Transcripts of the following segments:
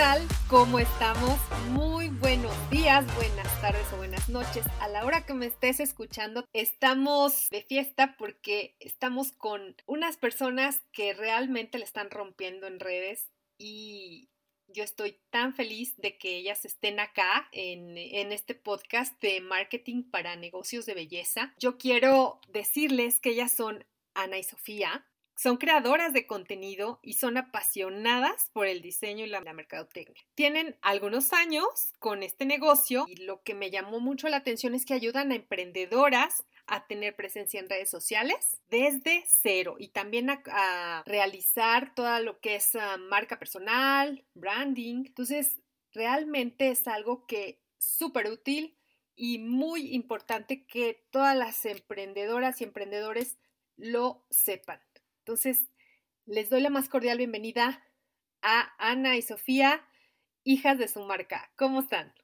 Tal? ¿Cómo estamos? Muy buenos días, buenas tardes o buenas noches. A la hora que me estés escuchando, estamos de fiesta porque estamos con unas personas que realmente le están rompiendo en redes y yo estoy tan feliz de que ellas estén acá en, en, este podcast de marketing para negocios de belleza. Yo quiero decirles que ellas son Ana y Sofía. Son creadoras de contenido y son apasionadas por el diseño y la, mercadotecnia. Tienen algunos años con este negocio y lo que me llamó mucho la atención es que ayudan a emprendedoras a tener presencia en redes sociales desde cero y también a, realizar todo lo que es ah, marca personal, branding. Entonces, realmente es algo que súper útil y muy importante que todas las emprendedoras y emprendedores lo sepan. Entonces, les doy la más cordial bienvenida a Ana y Sofía, hijas de su marca. ¿Cómo están?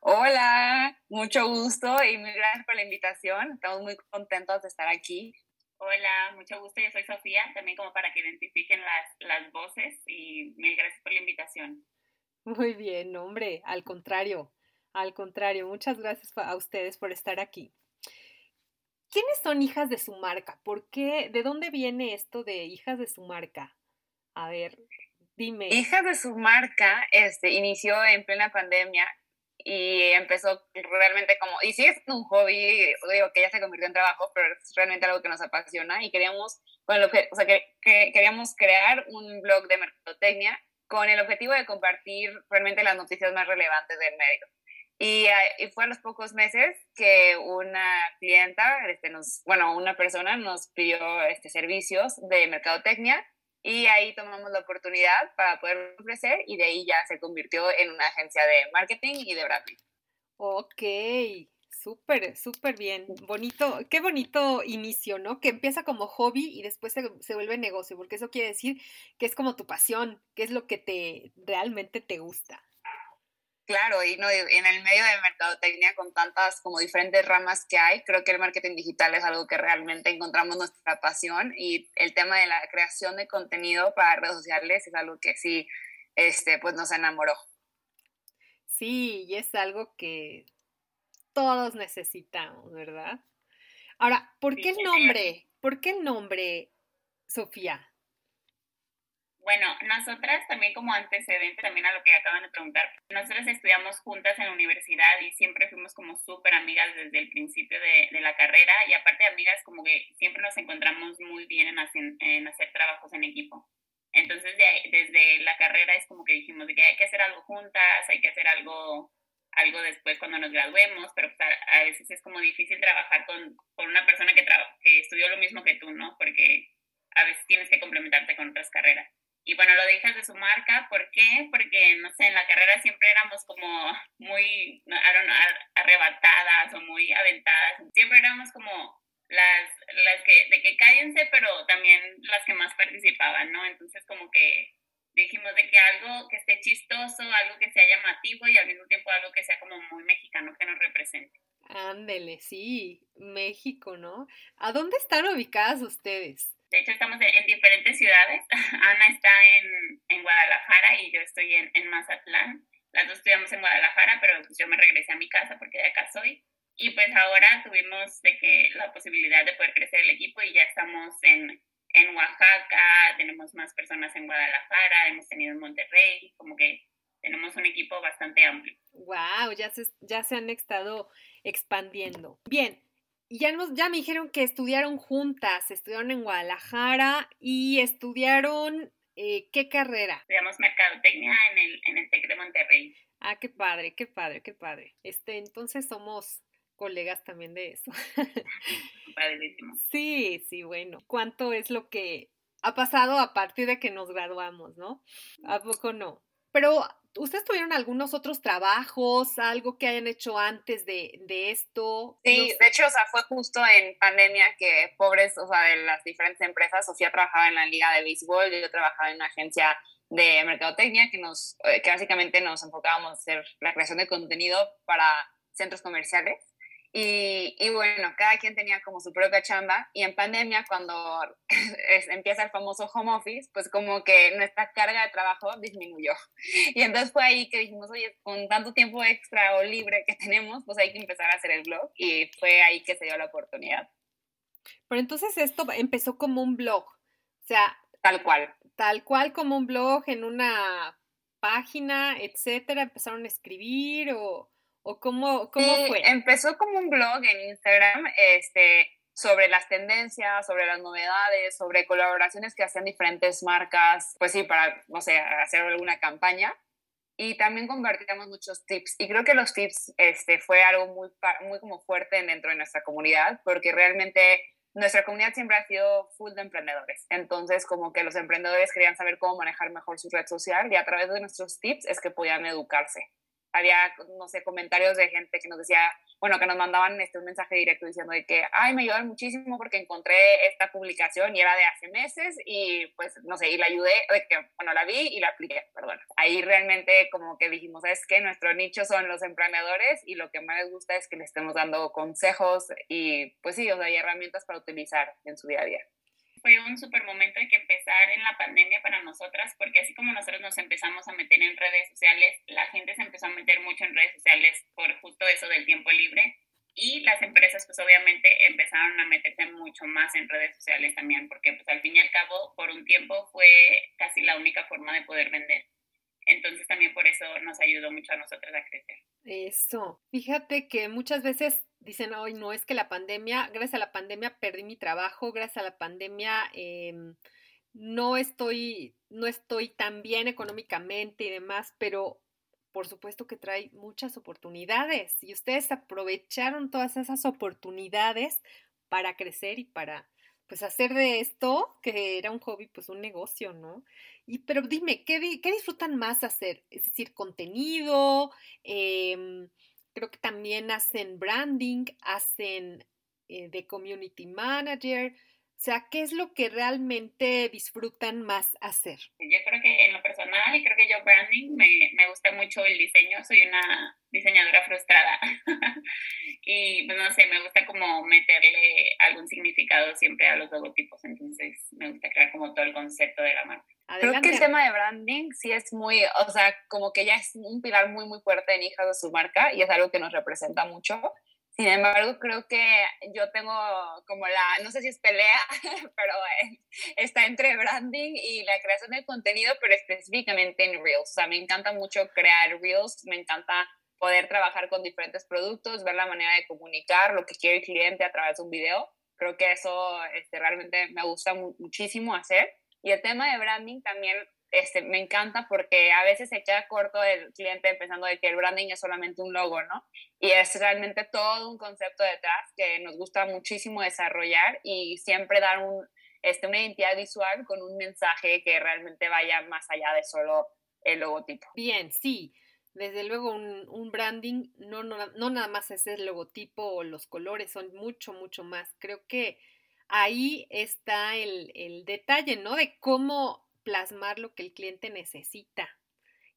Hola, mucho gusto y muy gracias por la invitación. Estamos muy contentos de estar aquí. Hola, mucho gusto. Yo soy Sofía, también como para que identifiquen las, las voces y mil gracias por la invitación. Muy bien, hombre, al contrario, al contrario, muchas gracias a ustedes por estar aquí. ¿Quiénes son hijas de su marca? ¿Por qué? ¿De dónde viene esto de hijas de su marca? A ver, dime. Hijas de su marca este, inició en plena pandemia y empezó realmente como, y sí es un hobby, digo que ya se convirtió en trabajo, pero es realmente algo que nos apasiona y queríamos, bueno, o sea, que, queríamos crear un blog de mercadotecnia con el objetivo de compartir realmente las noticias más relevantes del medio. Y, fue a los pocos meses que una clienta, este, nos, bueno, una persona nos pidió este, servicios de mercadotecnia y ahí tomamos la oportunidad para poder ofrecer y de ahí ya se convirtió en una agencia de marketing y de branding. Ok, súper, súper bien. Bonito, qué bonito inicio, ¿no? Que empieza como hobby y después se, se, vuelve negocio, porque eso quiere decir que es como tu pasión, que es lo que te realmente te gusta. Claro, y no, en el medio de mercadotecnia con tantas como diferentes ramas que hay, creo que el marketing digital es algo que realmente encontramos nuestra pasión y el tema de la creación de contenido para redes sociales es algo que sí, este, pues nos enamoró. Sí, y es algo que todos necesitamos, ¿verdad? Ahora, ¿por qué el nombre? ¿Por qué el nombre, Sofía? Bueno, nosotras también como antecedente también a lo que acaban de preguntar, nosotras estudiamos juntas en la universidad y siempre fuimos como súper amigas desde el principio de, de, la carrera y aparte de amigas como que siempre nos encontramos muy bien en hacer, en hacer trabajos en equipo. Entonces desde la carrera es como que dijimos de que hay que hacer algo juntas, hay que hacer algo algo después cuando nos graduemos, pero pues, a, veces es como difícil trabajar con, con una persona que, que estudió lo mismo que tú, ¿no? Porque a veces tienes que complementarte con otras carreras. Y bueno, lo dejas de su marca, ¿por qué? Porque, no sé, en la carrera siempre éramos como muy, arrebatadas o muy aventadas. Siempre éramos como las, las que, de que cállense, pero también las que más participaban, ¿no? Entonces como que dijimos de que algo que esté chistoso, algo que sea llamativo y al mismo tiempo algo que sea como muy mexicano, que nos represente. Ándele, sí, México, ¿no? ¿A dónde están ubicadas ustedes? De hecho, estamos en diferentes ciudades. Ana está en, en Guadalajara y yo estoy en, en, Mazatlán. Las dos estudiamos en Guadalajara, pero pues yo me regresé a mi casa porque de acá soy. Y pues ahora tuvimos de que la posibilidad de poder crecer el equipo y ya estamos en, en Oaxaca, tenemos más personas en Guadalajara, hemos tenido en Monterrey, como que tenemos un equipo bastante amplio. Wow, ya se, ya se han estado expandiendo. Bien, ya, nos, ya me dijeron que estudiaron juntas, estudiaron en Guadalajara y estudiaron eh, ¿qué carrera? Estudiamos mercadotecnia en el, en el TEC de Monterrey. Ah, qué padre, qué padre, qué padre. Este, entonces somos colegas también de eso. Padrísimo. Sí, sí, bueno. ¿Cuánto es lo que ha pasado a partir de que nos graduamos, no? ¿A poco no? Pero, ¿ustedes tuvieron algunos otros trabajos, algo que hayan hecho antes de, de esto? Sí, de hecho, o sea, fue justo en pandemia que pobres, o sea, de las diferentes empresas, Sofía trabajaba en la liga de béisbol, yo trabajaba en una agencia de mercadotecnia que nos, eh, que básicamente nos enfocábamos a hacer la creación de contenido para centros comerciales. Y, y, bueno, cada quien tenía como su propia chamba y en pandemia cuando empieza el famoso home office, pues como que nuestra carga de trabajo disminuyó. Y entonces fue ahí que dijimos, oye, con tanto tiempo extra o libre que tenemos, pues hay que empezar a hacer el blog y fue ahí que se dio la oportunidad. Pero entonces esto empezó como un blog, o sea... Tal cual. Tal cual como un blog en una página, etcétera, empezaron a escribir o... ¿O cómo, cómo sí, fue? Empezó como un blog en Instagram este, sobre las tendencias, sobre las novedades, sobre colaboraciones que hacían diferentes marcas, pues sí, para, no sé, hacer alguna campaña. Y también compartíamos muchos tips. Y creo que los tips este, fue algo muy, muy como fuerte dentro de nuestra comunidad, porque realmente nuestra comunidad siempre ha sido full de emprendedores. Entonces, como que los emprendedores querían saber cómo manejar mejor su red social y a través de nuestros tips es que podían educarse había, no sé, comentarios de gente que nos decía, bueno, que nos mandaban este, un mensaje directo diciendo de que, ay, me ayudaron muchísimo porque encontré esta publicación y era de hace meses y pues, no sé, y la ayudé, de que, bueno, la vi y la apliqué, perdón. Ahí realmente como que dijimos, es que nuestro nicho son los emprendedores y lo que más les gusta es que les estemos dando consejos y pues sí, o sea, hay herramientas para utilizar en su día a día fue un súper momento de que empezar en la pandemia para nosotras, porque así como nosotros nos empezamos a meter en redes sociales, la gente se empezó a meter mucho en redes sociales por justo eso del tiempo libre y las empresas pues obviamente empezaron a meterse mucho más en redes sociales también, porque pues al fin y al cabo por un tiempo fue casi la única forma de poder vender. Entonces también por eso nos ayudó mucho a nosotros a crecer. Eso. Fíjate que muchas veces dicen, hoy no, es que la pandemia, gracias a la pandemia perdí mi trabajo, gracias a la pandemia em, no estoy, no estoy tan bien económicamente y demás, pero por supuesto que trae muchas oportunidades y ustedes aprovecharon todas esas oportunidades para crecer y para pues hacer de esto, que era un hobby, pues un negocio, ¿no? Y pero dime, ¿qué, qué disfrutan más hacer? Es decir, contenido, eh, creo que también hacen branding, hacen eh, de community manager. O sea, ¿qué es lo que realmente disfrutan más hacer? Yo creo que en lo personal, y creo que yo branding, me, me gusta mucho el diseño, soy una diseñadora frustrada. y pues no sé, me gusta como meterle algún significado siempre a los logotipos, entonces me gusta crear como todo el concepto de la marca. Creo que el tema de branding sí es muy, o sea, como que ya es un pilar muy, muy fuerte en hijas de su marca y es algo que nos representa mucho. Sin embargo, creo que yo tengo como la, no sé si es pelea, pero eh, está entre branding y la creación de contenido, pero específicamente en Reels. O sea, me encanta mucho crear Reels, me encanta poder trabajar con diferentes productos, ver la manera de comunicar lo que quiere el cliente a través de un video. Creo que eso este, realmente me gusta muchísimo hacer. Y el tema de branding también este, me encanta porque a veces se queda corto el cliente pensando de que el branding es solamente un logo, ¿no? Y es realmente todo un concepto detrás que nos gusta muchísimo desarrollar y siempre dar un, este, una identidad visual con un mensaje que realmente vaya más allá de solo el logotipo. Bien, sí. Desde luego un, un branding no, no, no nada más es el logotipo o los colores, son mucho, mucho más. Creo que ahí está el, detalle, ¿no? De cómo plasmar lo que el cliente necesita.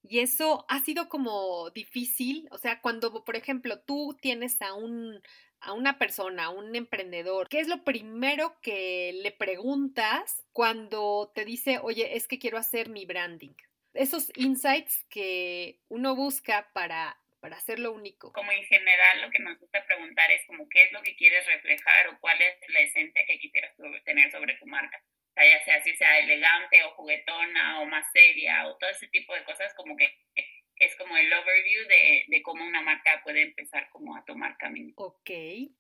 Y eso ha sido como difícil, o sea, cuando, por ejemplo, tú tienes a un a una persona, a un emprendedor, ¿qué es lo primero que le preguntas cuando te dice, oye, es que quiero hacer mi branding? Esos insights que uno busca para para hacerlo único. Como en general lo que nos gusta preguntar es como qué es lo que quieres reflejar o cuál es la esencia que quisieras tener sobre tu marca. Ya sea si sea elegante o juguetona o más seria o todo ese tipo de cosas, como que es como el overview de, de, cómo una marca puede empezar como a tomar camino. Ok.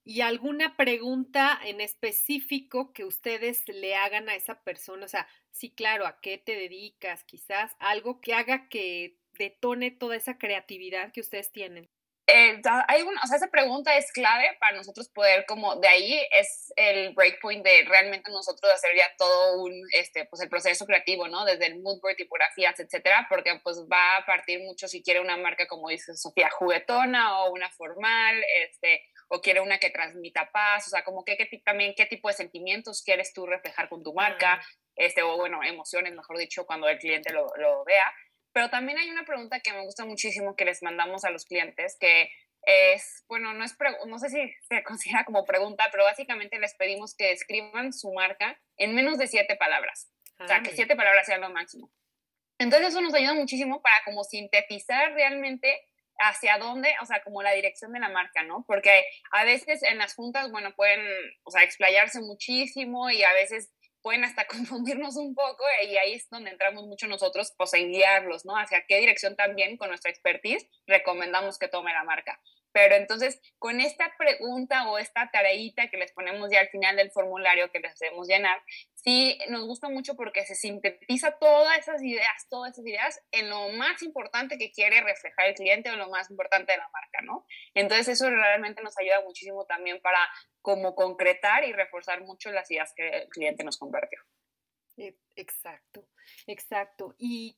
¿Y alguna pregunta en específico que ustedes le hagan a esa persona? O sea, sí, claro, ¿a qué te dedicas? Quizás algo que haga que detone toda esa creatividad que ustedes tienen. Eh, hay una, o sea, esa pregunta es clave para nosotros poder, como de ahí es el breakpoint de realmente nosotros hacer ya todo un, este, pues el proceso creativo, ¿no? Desde el mood board, tipografías, etcétera, porque pues va a partir mucho si quiere una marca, como dice Sofía, juguetona o una formal, este, o quiere una que transmita paz, o sea, como que, también qué tipo de sentimientos quieres tú reflejar con tu marca, este, o bueno, emociones, mejor dicho, cuando el cliente lo, lo vea. Pero también hay una pregunta que me gusta muchísimo que les mandamos a los clientes, que es, bueno, no, es no sé si se considera como pregunta, pero básicamente les pedimos que escriban su marca en menos de siete palabras. o sea, que siete palabras sean lo máximo. Entonces eso nos ayuda muchísimo para como sintetizar realmente hacia dónde, o sea, como la dirección de la marca, ¿no? Porque a veces en las juntas, bueno, pueden, o sea, explayarse muchísimo y a veces pueden hasta confundirnos un poco y ahí es donde entramos mucho nosotros, pues en guiarlos, ¿no? Hacia qué dirección también con nuestra expertise recomendamos que tome la marca. Pero entonces, con esta pregunta o esta tareita que les ponemos ya al final del formulario que les hacemos llenar, sí nos gusta mucho porque se sintetiza todas esas ideas, todas esas ideas en lo más importante que quiere reflejar el cliente o lo más importante de la marca, ¿no? Entonces, eso realmente nos ayuda muchísimo también para como concretar y reforzar mucho las ideas que el cliente nos compartió. E, exacto, exacto. Y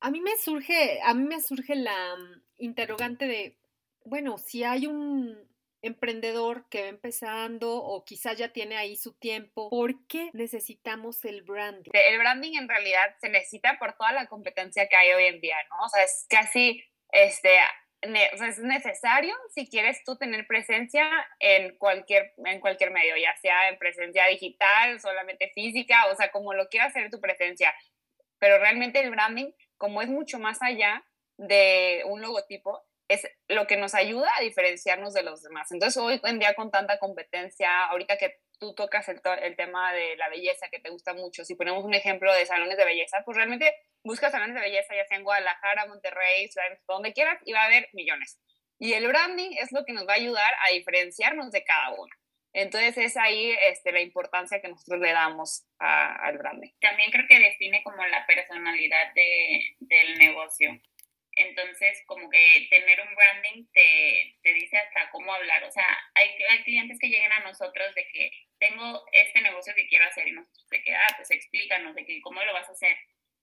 a mí me surge, a mí me surge la interrogante de, bueno, si hay un emprendedor que va empezando o quizás ya tiene ahí su tiempo, ¿por qué necesitamos el branding? El branding en realidad se necesita por toda la competencia que hay hoy en día, ¿no? O sea, es casi, este, es necesario si quieres tú tener presencia en cualquier, en cualquier medio, ya sea en presencia digital, solamente física, o sea, como lo quieras hacer tu presencia. Pero realmente el branding como es mucho más allá de un logotipo, es lo que nos ayuda a diferenciarnos de los demás. Entonces, hoy en día con tanta competencia, ahorita que tú tocas el, tema de la belleza que te gusta mucho, si ponemos un ejemplo de salones de belleza, pues realmente buscas salones de belleza ya sea en Guadalajara, Monterrey, donde quieras, y va a haber millones. Y el branding es lo que nos va a ayudar a diferenciarnos de cada uno. Entonces es ahí este, la importancia que nosotros le damos al branding. También creo que define como la personalidad de, del negocio. Entonces, como que tener un branding te, te, dice hasta cómo hablar. O sea, hay, clientes que llegan a nosotros de que tengo este negocio que quiero hacer y nosotros de que, ah, pues explícanos de que cómo lo vas a hacer.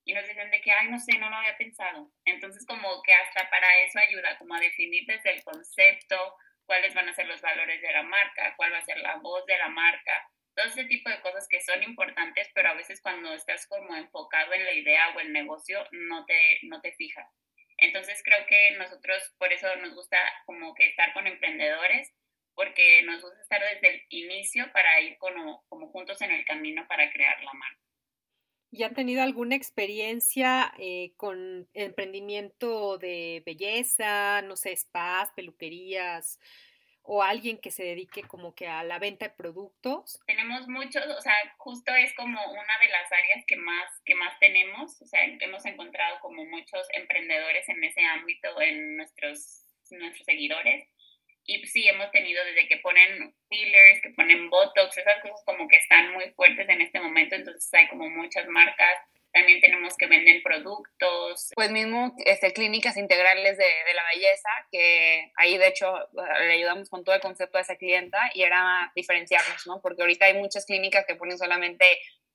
Y nos dicen de que, ay, no sé, no lo había pensado. Entonces, como que hasta para eso ayuda, como a definir desde el concepto, cuáles van a ser los valores de la marca, cuál va a ser la voz de la marca, todo ese tipo de cosas que son importantes, pero a veces cuando estás como enfocado en la idea o el negocio, no te, no te fijas. Entonces creo que nosotros por eso nos gusta como que estar con emprendedores, porque nos gusta estar desde el inicio para ir como, como juntos en el camino para crear la marca. ¿Y han tenido alguna experiencia eh, con emprendimiento de belleza, no sé, spas, peluquerías o alguien que se dedique como que a la venta de productos? Tenemos muchos, o sea, justo es como una de las áreas que más, que más tenemos, o sea, hemos encontrado como muchos emprendedores en ese ámbito en nuestros, nuestros seguidores y pues sí, hemos tenido desde que ponen fillers, que ponen botox, esas cosas como que están muy fuertes en este momento, entonces hay como muchas marcas. También tenemos que vender productos. Pues mismo este, clínicas integrales de, de, la belleza, que ahí de hecho le ayudamos con todo el concepto a esa clienta y era diferenciarnos, ¿no? Porque ahorita hay muchas clínicas que ponen solamente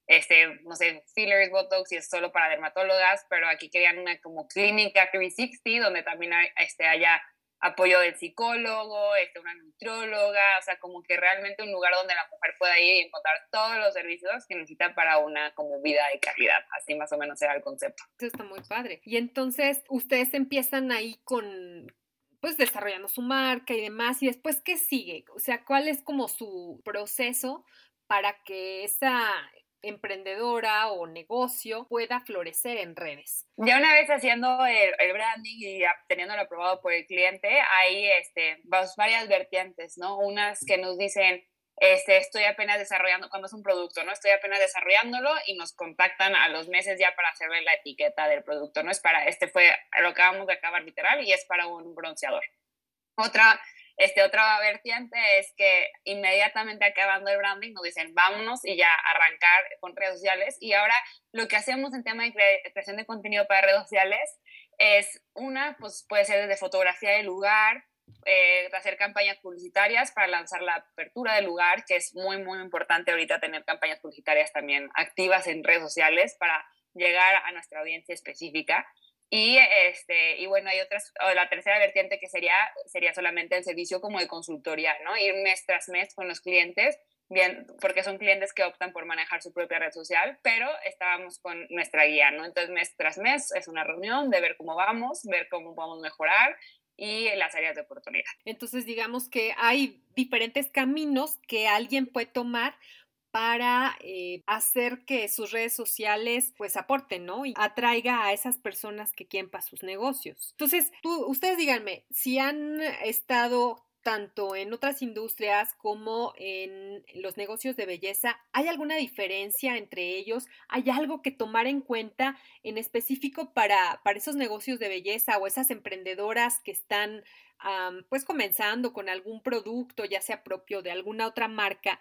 este, no sé, fillers, botox y es solo para dermatólogas, pero aquí querían una como clínica 360 donde también hay, este, haya apoyo del psicólogo, este, una nutróloga, o sea, como que realmente un lugar donde la mujer pueda ir y encontrar todos los servicios que necesita para una como vida de calidad, así más o menos era el concepto. Eso está muy padre. Y entonces ustedes empiezan ahí con pues desarrollando su marca y demás y después qué sigue? O sea, ¿cuál es como su proceso para que esa emprendedora o negocio pueda florecer en redes. Ya una vez haciendo el, branding y teniéndolo aprobado por el cliente, hay este, varias vertientes, ¿no? Unas que nos dicen, este, estoy apenas desarrollando, cuando es un producto, ¿no? Estoy apenas desarrollándolo y nos contactan a los meses ya para hacerle la etiqueta del producto, ¿no? Es para, este fue, lo acabamos de acabar literal y es para un bronceador. Otra, este, otra vertiente es que inmediatamente acabando el branding nos dicen, vámonos y ya arrancar con redes sociales. Y ahora lo que hacemos en tema de creación de contenido para redes sociales es una, pues puede ser desde fotografía del lugar, eh, hacer campañas publicitarias para lanzar la apertura del lugar, que es muy, muy importante ahorita tener campañas publicitarias también activas en redes sociales para llegar a nuestra audiencia específica. Y, este, y bueno, hay otras, o la tercera vertiente que sería, sería solamente el servicio como de consultoría, ¿no? Ir mes tras mes con los clientes, bien, porque son clientes que optan por manejar su propia red social, pero estábamos con nuestra guía, ¿no? Entonces, mes tras mes es una reunión de ver cómo vamos, ver cómo podemos mejorar y las áreas de oportunidad. Entonces, digamos que hay diferentes caminos que alguien puede tomar para eh, hacer que sus redes sociales pues aporten, ¿no? Y atraiga a esas personas que quieren para sus negocios. Entonces, tú, ustedes díganme, si han estado tanto en otras industrias como en los negocios de belleza, ¿hay alguna diferencia entre ellos? ¿Hay algo que tomar en cuenta en específico para, para esos negocios de belleza o esas emprendedoras que están pues comenzando con algún producto, ya sea propio de alguna otra marca?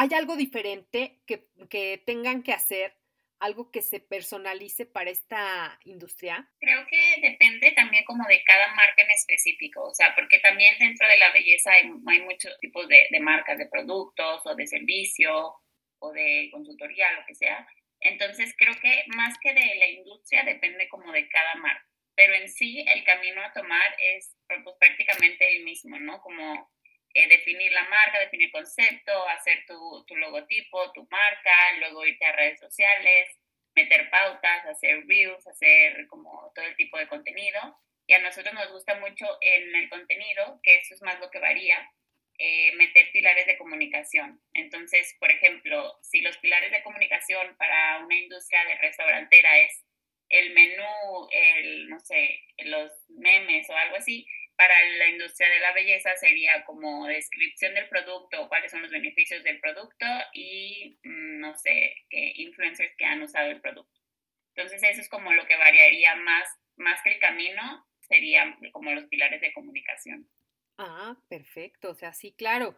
¿Hay algo diferente que, que tengan que hacer algo que se personalice para esta industria? Creo que depende también como de cada marca en específico, o sea, porque también dentro de la belleza hay, muchos tipos de, de, marcas de productos o de servicio o de consultoría, lo que sea. Entonces creo que más que de la industria depende como de cada marca, pero en sí el camino a tomar es pues, prácticamente el mismo, ¿no? Como eh, definir la marca, definir concepto, hacer tu, tu, logotipo, tu marca, luego irte a redes sociales, meter pautas, hacer reels, hacer como todo el tipo de contenido. Y a nosotros nos gusta mucho en el contenido, que eso es más lo que varía, eh, meter pilares de comunicación. Entonces, por ejemplo, si los pilares de comunicación para una industria de restaurantera es el menú, el, no sé, los memes o algo así, para la industria de la belleza sería como descripción del producto, cuáles son los beneficios del producto y mm, no sé, influencers que han usado el producto. Entonces eso es como lo que variaría más, más que el camino, serían como los pilares de comunicación. Ah, perfecto. O sea, sí, claro.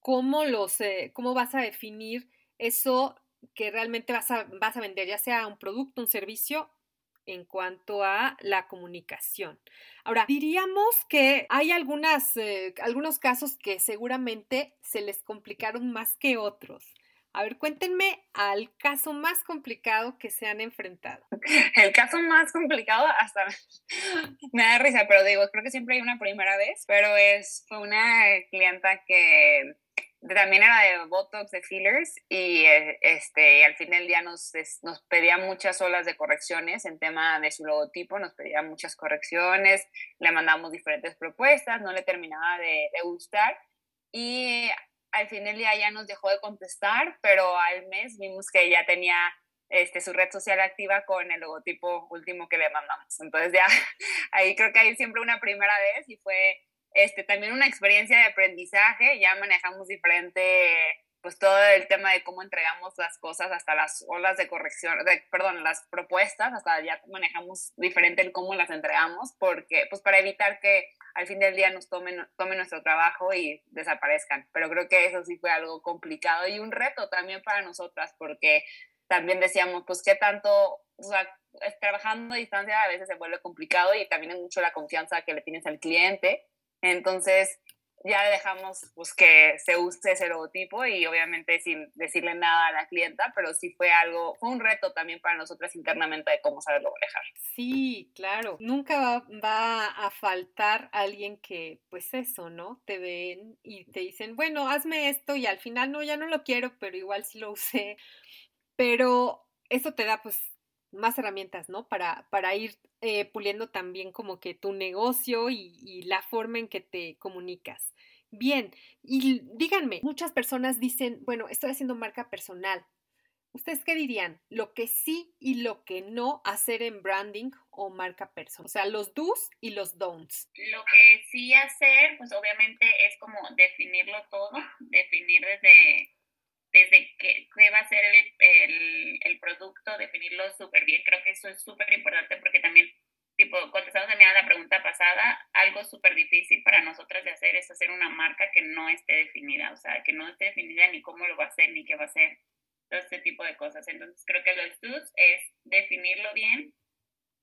¿Cómo, los, eh, cómo vas a definir eso que realmente vas a, vas a vender, ya sea un producto, un servicio en cuanto a la comunicación. Ahora, diríamos que hay algunas, eh, algunos casos que seguramente se les complicaron más que otros. A ver, cuéntenme al caso más complicado que se han enfrentado. El caso más complicado hasta me da risa, pero digo, creo que siempre hay una primera vez, pero es una clienta que también era de Botox, de fillers, y eh, este, al fin del día nos, nos pedía muchas olas de correcciones en tema de su logotipo, nos pedía muchas correcciones, le mandamos diferentes propuestas, no le terminaba de, de gustar, y al fin del día ya nos dejó de contestar, pero al mes vimos que ya tenía este, su red social activa con el logotipo último que le mandamos. Entonces ya ahí creo que hay siempre una primera vez y fue este, también una experiencia de aprendizaje, ya manejamos diferente, pues todo el tema de cómo entregamos las cosas, hasta las olas de corrección, de, perdón, las propuestas, hasta ya manejamos diferente el cómo las entregamos, porque, pues para evitar que al fin del día nos tomen, tomen nuestro trabajo y desaparezcan. Pero creo que eso sí fue algo complicado y un reto también para nosotras, porque también decíamos, pues qué tanto, o sea, trabajando a distancia a veces se vuelve complicado y también es mucho la confianza que le tienes al cliente entonces ya dejamos pues, que se use ese logotipo y obviamente sin decirle nada a la clienta, pero sí fue algo, fue un reto también para nosotras internamente de cómo saberlo manejar. Sí, claro. Nunca va, va, a faltar alguien que, pues eso, ¿no? Te ven y te dicen, bueno, hazme esto y al final no, ya no lo quiero, pero igual sí lo usé. Pero eso te da pues más herramientas, ¿no? Para, para ir eh, puliendo también como que tu negocio y, y, la forma en que te comunicas. Bien, y díganme, muchas personas dicen, bueno, estoy haciendo marca personal, ¿Ustedes qué dirían? Lo que sí y lo que no hacer en branding o marca personal. O sea, los do's y los don'ts. Lo que sí hacer, pues obviamente es como definirlo todo, definir desde, desde qué, qué va a ser el, el, el producto, definirlo súper bien. Creo que eso es súper importante porque también, tipo, contestando también a la pregunta pasada, algo súper difícil para nosotras de hacer es hacer una marca que no esté definida, o sea, que no esté definida ni cómo lo va a hacer ni qué va a hacer todo este tipo de cosas. Entonces creo que los do's es definirlo bien,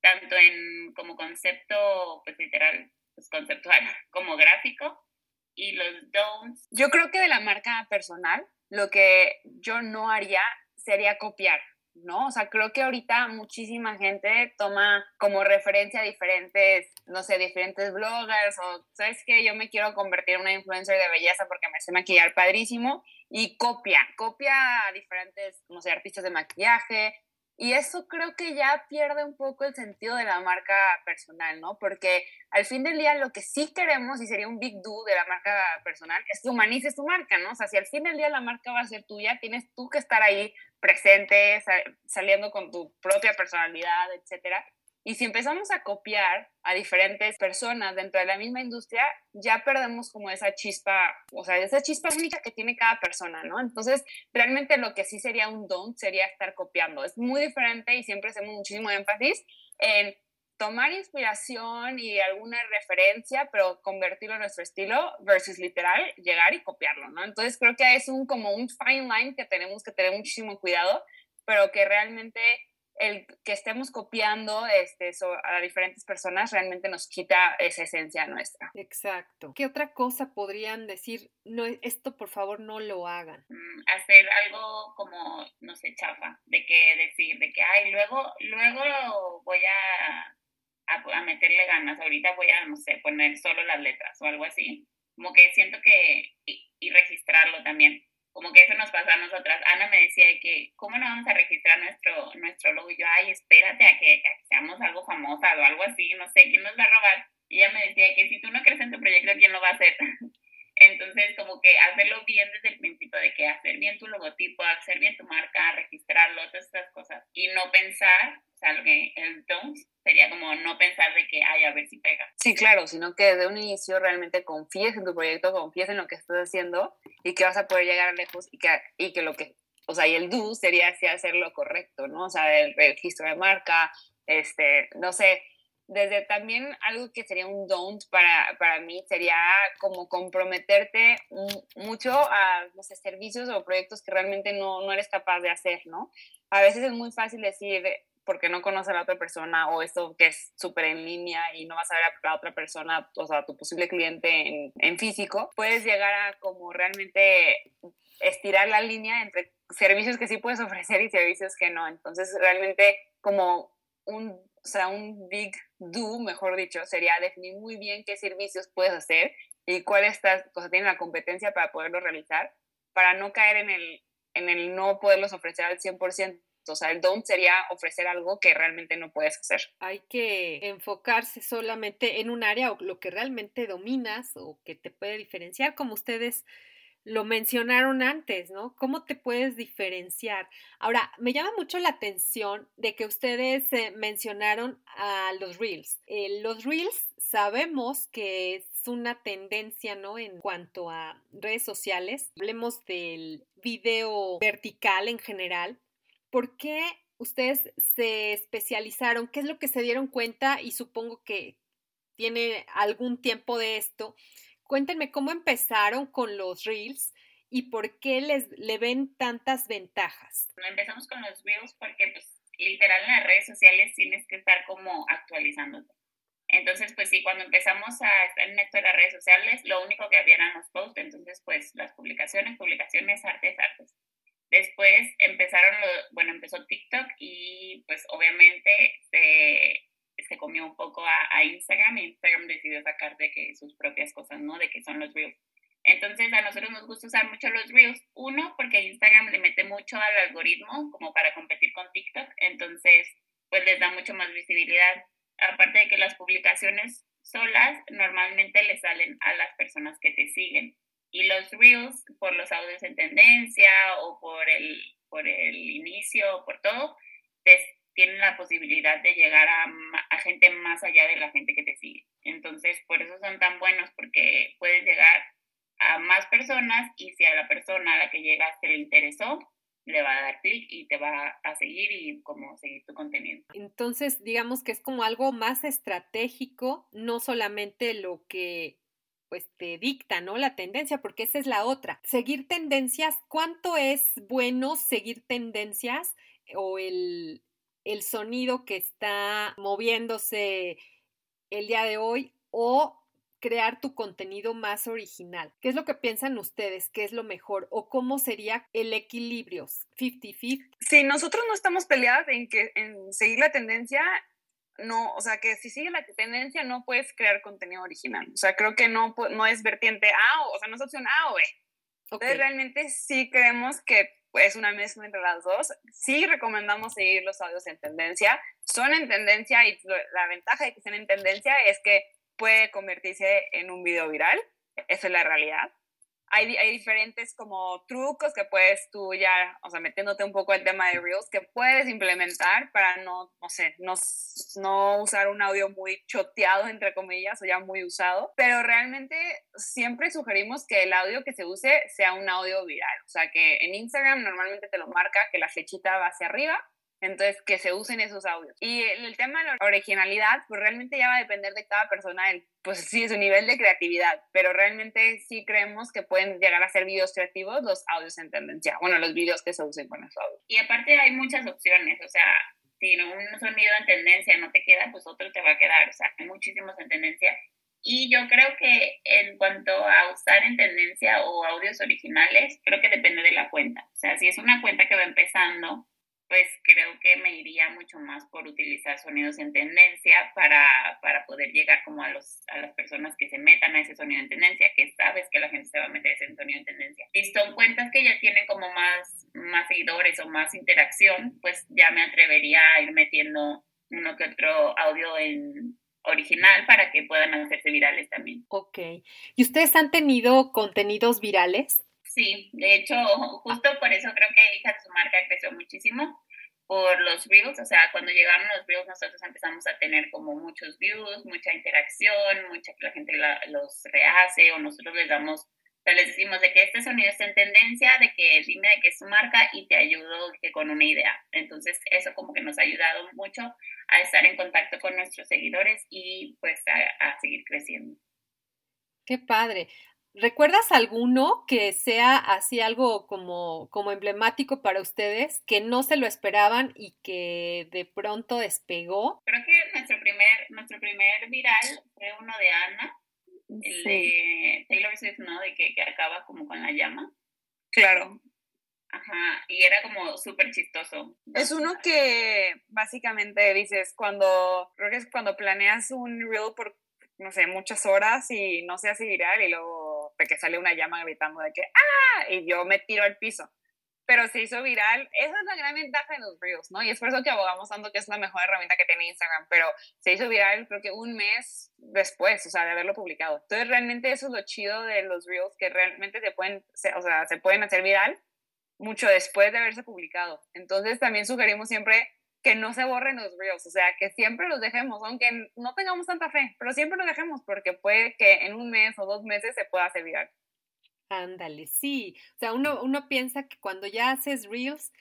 tanto en como concepto, pues literal, pues conceptual, como gráfico, y los don'ts. Yo creo que de la marca personal, lo que yo no haría sería copiar. ¿no? O sea, creo que ahorita muchísima gente toma como referencia diferentes, no sé, diferentes bloggers o, ¿sabes qué? Yo me quiero convertir en una influencer de belleza porque me sé maquillar padrísimo y copia, copia a diferentes, no sé, artistas de maquillaje. Y eso creo que ya pierde un poco el sentido de la marca personal, ¿no? Porque al fin del día lo que sí queremos y sería un big do de la marca personal es que humanices tu marca, ¿no? O sea, si al fin del día la marca va a ser tuya, tienes tú que estar ahí presente, saliendo con tu propia personalidad, etcétera. Y si empezamos a copiar a diferentes personas dentro de la misma industria, ya perdemos como esa chispa, o sea, esa chispa única que tiene cada persona, ¿no? Entonces, realmente lo que sí sería un don sería estar copiando. Es muy diferente y siempre hacemos muchísimo énfasis en tomar inspiración y alguna referencia, pero convertirlo en nuestro estilo versus literal llegar y copiarlo, ¿no? Entonces creo que es un como un fine line que tenemos que tener muchísimo cuidado, pero que realmente el que estemos copiando este, a diferentes personas realmente nos quita esa esencia nuestra. Exacto. ¿Qué otra cosa podrían decir? No, esto por favor no lo hagan. Mm, hacer algo como, no sé, chafa, de que decir, de que, ay, luego, luego voy a a, meterle ganas. Ahorita voy a, no sé, poner solo las letras o algo así. Como que siento que, y, registrarlo también. Como que eso nos pasa a nosotras. Ana me decía que, ¿cómo no vamos a registrar nuestro, nuestro logo? Y yo, ay, espérate a que, seamos algo famosa o algo así, no sé, ¿quién nos va a robar? Y ella me decía que si tú no crees en tu proyecto, ¿quién lo va a hacer? Entonces, como que hacerlo bien desde el principio de que hacer bien tu logotipo, hacer bien tu marca, registrarlo, todas estas cosas. Y no pensar, o sea, lo que el don't sería como no pensar de que, ay, a ver si pega. Sí, claro, sino que desde un inicio realmente confíes en tu proyecto, confíes en lo que estás haciendo y que vas a poder llegar lejos y que, y que lo que, o sea, y el do sería así hacer lo correcto, ¿no? O sea, el registro de marca, este, no sé, desde también algo que sería un don't para, para mí sería como comprometerte mucho a, no sé, servicios o proyectos que realmente no, no eres capaz de hacer, ¿no? A veces es muy fácil decir, porque no conoces a la otra persona o esto que es súper en línea y no vas a ver a la otra persona, o sea, a tu posible cliente en, en físico, puedes llegar a como realmente estirar la línea entre servicios que sí puedes ofrecer y servicios que no. Entonces, realmente como un, o sea, un big do, mejor dicho, sería definir muy bien qué servicios puedes hacer y cuál estás, o sea, tiene la competencia para poderlo realizar, para no caer en el, en el no poderlos ofrecer al 100%. O sea, el don't sería ofrecer algo que realmente no puedes hacer. Hay que enfocarse solamente en un área o lo que realmente dominas o que te puede diferenciar, como ustedes lo mencionaron antes, ¿no? ¿Cómo te puedes diferenciar? Ahora, me llama mucho la atención de que ustedes eh, mencionaron a los reels. Eh, los reels sabemos que es una tendencia, ¿no? En cuanto a redes sociales. Hablemos del video vertical en general. ¿Por qué ustedes se especializaron? ¿Qué es lo que se dieron cuenta? Y supongo que tiene algún tiempo de esto Cuéntenme cómo empezaron con los Reels y por qué les le ven tantas ventajas. Empezamos con los Reels porque pues literal en las redes sociales tienes que estar como actualizándote. Entonces, pues sí, cuando empezamos a estar en esto de las redes sociales, lo único que había eran los posts, entonces pues las publicaciones, publicaciones, artes, artes. Después empezaron, bueno, empezó TikTok y pues obviamente se se comió un poco a, Instagram y Instagram decidió sacar de que sus propias cosas, ¿no? De que son los Reels. Entonces a nosotros nos gusta usar mucho los Reels. Uno, porque Instagram le mete mucho al algoritmo como para competir con TikTok. Entonces, pues les da mucho más visibilidad. Aparte de que las publicaciones solas normalmente le salen a las personas que te siguen. Y los Reels, por los audios en tendencia o por el por el inicio, por todo, te, tienen la posibilidad de llegar a, gente más allá de la gente que te sigue. Entonces, por eso son tan buenos, porque puedes llegar a más personas y si a la persona a la que llegaste le interesó, le va a dar clic y te va a seguir y como seguir tu contenido. Entonces, digamos que es como algo más estratégico, no solamente lo que pues te dicta, ¿no? La tendencia, porque esa es la otra. Seguir tendencias, ¿cuánto es bueno seguir tendencias o el, el sonido que está moviéndose el día de hoy o crear tu contenido más original. ¿Qué es lo que piensan ustedes? ¿Qué es lo mejor? ¿O cómo sería el equilibrio? 50-50. Sí, nosotros no estamos peleadas en, que, en seguir la tendencia. No, o sea, que si sigue la tendencia no puedes crear contenido original. O sea, creo que no, no es vertiente A, o, sea, no es opción A o B. Entonces, realmente sí creemos que es una mezcla entre las dos. Sí recomendamos seguir los audios en tendencia. Son en tendencia y la ventaja de que estén en tendencia es que puede convertirse en un video viral. Esa es la realidad. Hay, diferentes como trucos que puedes tú ya, o sea, metiéndote un poco el tema de Reels, que puedes implementar para no, no sé, no, no usar un audio muy choteado, entre comillas, o ya muy usado. Pero realmente siempre sugerimos que el audio que se use sea un audio viral. O sea, que en Instagram normalmente te lo marca que la flechita va hacia arriba entonces, que se usen esos audios. Y el, tema de la originalidad, pues realmente ya va a depender de cada persona, el, pues sí, su nivel de creatividad, pero realmente sí creemos que pueden llegar a ser videos creativos los audios en tendencia, bueno, los videos que se usen con esos audios. Y aparte hay muchas opciones, o sea, si un sonido en tendencia no te queda, pues otro te va a quedar, o sea, hay muchísimos en tendencia. Y yo creo que en cuanto a usar en tendencia o audios originales, creo que depende de la cuenta. O sea, si es una cuenta que va empezando, pues creo que me iría mucho más por utilizar sonidos en tendencia para, para poder llegar como a, los, a las personas que se metan a ese sonido en tendencia, que sabes que la gente se va a meter a ese sonido en tendencia. Y son cuentas que ya tienen como más, más seguidores o más interacción, pues ya me atrevería a ir metiendo uno que otro audio en original para que puedan hacerse virales también. Ok. ¿Y ustedes han tenido contenidos virales? Sí, de hecho, justo por eso creo que hija de su marca creció muchísimo por los reels, o sea, cuando llegaron los reels nosotros empezamos a tener como muchos views, mucha interacción, mucha que la gente los rehace o nosotros les damos, o sea, les decimos de que este sonido está en tendencia, de que dime de qué es su marca y te ayudo que con una idea. Entonces eso como que nos ha ayudado mucho a estar en contacto con nuestros seguidores y pues a, a seguir creciendo. Qué padre. ¿Recuerdas alguno que sea así algo como, como emblemático para ustedes, que no se lo esperaban y que de pronto despegó? Creo que nuestro primer, nuestro primer viral fue uno de Ana, el de Taylor Swift, ¿no? De que, que acaba como con la llama. Claro. Ajá, y era como súper chistoso. Es uno que básicamente dices cuando, creo que es cuando planeas un reel por, no sé, muchas horas y no se hace viral y luego que sale una llama gritando de que ¡ah! Y yo me tiro al piso. Pero se hizo viral. Esa es la gran ventaja de los Reels, ¿no? Y es por eso que abogamos tanto que es la mejor herramienta que tiene Instagram. Pero se hizo viral creo que un mes después, o sea, de haberlo publicado. Entonces, realmente eso es lo chido de los Reels, que realmente se pueden, o sea, se pueden hacer viral mucho después de haberse publicado. Entonces, también sugerimos siempre que no se borren los reels, o sea, que siempre los dejemos, aunque no tengamos tanta fe, pero siempre los dejemos porque puede que en un mes o dos meses se pueda hacer viral. Ándale, sí. O sea, uno, uno piensa que cuando ya haces reels,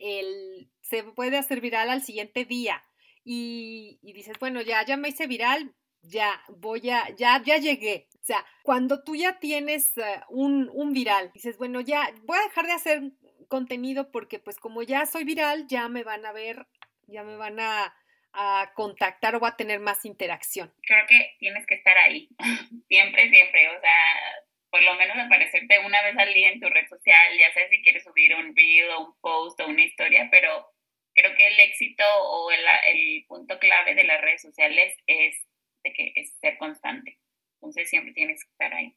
el, se puede hacer viral al siguiente día. Y, y dices, bueno, ya, ya me hice viral, ya voy a, ya, ya llegué. O sea, cuando tú ya tienes eh, un, un viral, dices, bueno, ya voy a dejar de hacer contenido porque pues como ya soy viral, ya me van a ver ya me van a, contactar o va a tener más interacción. Creo que tienes que estar ahí, siempre, siempre, o sea, por lo menos aparecerte una vez al día en tu red social, ya sabes si quieres subir un video, un post o una historia, pero creo que el éxito o el, el punto clave de las redes sociales es, de que, es ser constante, entonces siempre tienes que estar ahí.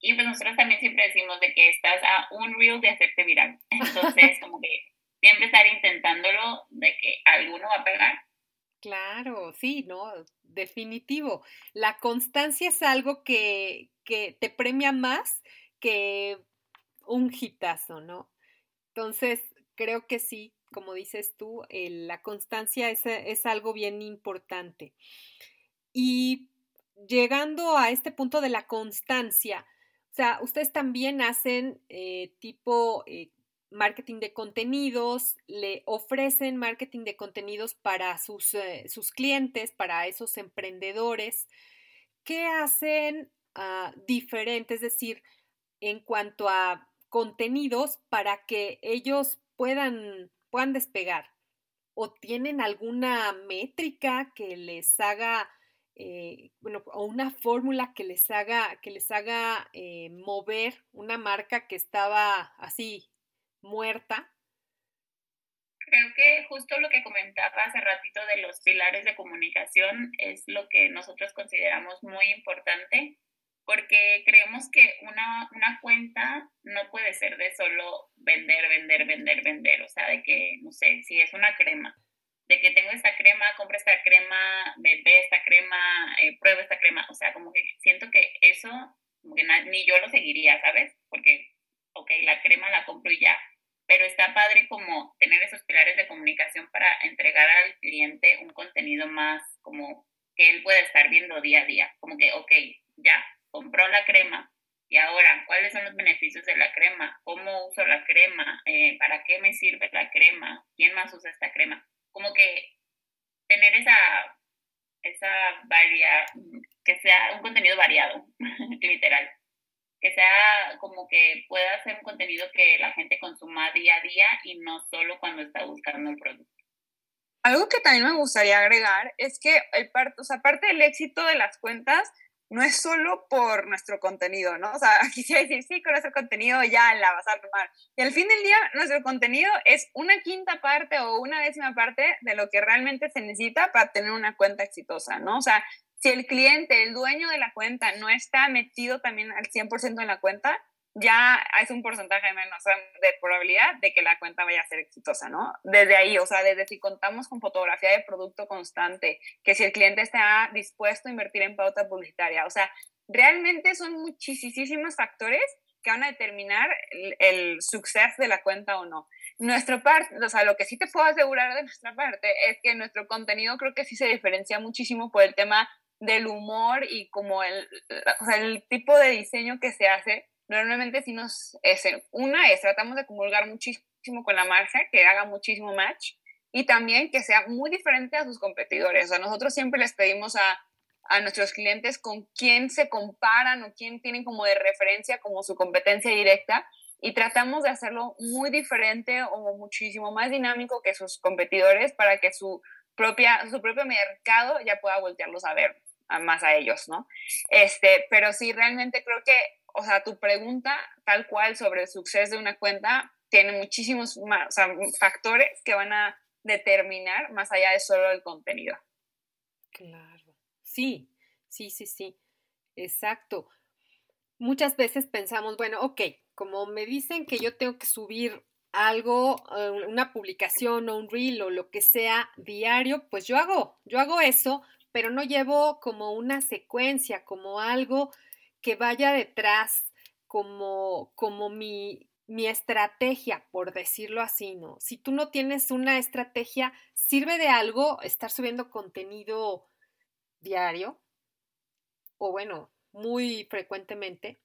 Y pues nosotros también siempre decimos de que estás a un reel de hacerte viral, entonces como que siempre estar intentándolo de que alguno va a pegar. Claro, sí, no, definitivo. La constancia es algo que, que te premia más que un hitazo, ¿no? Entonces, creo que sí, como dices tú, la constancia es, es algo bien importante. Y llegando a este punto de la constancia, o sea, ustedes también hacen eh, tipo eh, marketing de contenidos, le ofrecen marketing de contenidos para sus, eh, sus clientes, para esos emprendedores. ¿Qué hacen uh, diferente? Es decir, en cuanto a contenidos para que ellos puedan, puedan despegar. ¿O tienen alguna métrica que les haga eh, bueno, o una fórmula que les haga, que les haga eh, mover una marca que estaba así muerta? Creo que justo lo que comentaba hace ratito de los pilares de comunicación es lo que nosotros consideramos muy importante, porque creemos que una, una cuenta no puede ser de solo vender, vender, vender, vender, o sea, de que, no sé, si es una crema, de que tengo esta crema, compra esta crema, ve esta crema, eh, prueba esta crema. O sea, como que siento que eso, ni yo lo seguiría, ¿sabes? Porque, ok, la crema la compro y ya. Pero está padre como tener esos pilares de comunicación para entregar al cliente un contenido más como que él pueda estar viendo día a día. Como que, ok, ya, compró la crema, y ahora, ¿cuáles son los beneficios de la crema? ¿Cómo uso la crema? Eh, ¿Para qué me sirve la crema? ¿Quién más usa esta crema? como que tener esa, esa varia, que sea un contenido variado, literal. Que sea como que pueda ser un contenido que la gente consuma día a día y no solo cuando está buscando el producto. Algo que también me gustaría agregar es que el o sea, aparte del éxito de las cuentas, no es solo por nuestro contenido, ¿no? O sea, quisiera decir, sí, con nuestro contenido ya la vas a tomar. Y al fin del día, nuestro contenido es una quinta parte o una décima parte de lo que realmente se necesita para tener una cuenta exitosa, ¿no? O sea, si el cliente, el dueño de la cuenta, no está metido también al 100% en la cuenta, ya es un porcentaje menos de probabilidad de que la cuenta vaya a ser exitosa, ¿no? Desde ahí, o sea, desde si contamos con fotografía de producto constante, que si el cliente está dispuesto a invertir en pauta publicitaria, o sea, realmente son muchísimos factores que van a determinar el, el suceso de la cuenta o no. Nuestro parte, o sea, lo que sí te puedo asegurar de nuestra parte es que nuestro contenido creo que sí se diferencia muchísimo por el tema del humor y como el, o sea, el tipo de diseño que se hace normalmente si nos, es, una es tratamos de comulgar muchísimo con la marca, que haga muchísimo match y también que sea muy diferente a sus competidores. O sea, nosotros siempre les pedimos a, a nuestros clientes con quién se comparan o quién tienen como de referencia como su competencia directa y tratamos de hacerlo muy diferente o muchísimo más dinámico que sus competidores para que su, propia, su propio mercado ya pueda voltearlos a ver más a ellos, ¿no? Este, pero sí, realmente creo que o sea, tu pregunta tal cual sobre el suceso de una cuenta tiene muchísimos más, factores que van a determinar más allá de solo el contenido. Claro, sí, sí, sí, sí, exacto. Muchas veces pensamos, bueno, ok, como me dicen que yo tengo que subir algo, eh, una publicación o un reel o lo que sea diario, pues yo hago, yo hago eso, pero no llevo como una secuencia, como algo que vaya detrás como, como mi, mi estrategia, por decirlo así, ¿no? Si tú no tienes una estrategia, ¿sirve de algo estar subiendo contenido diario? O bueno, muy frecuentemente.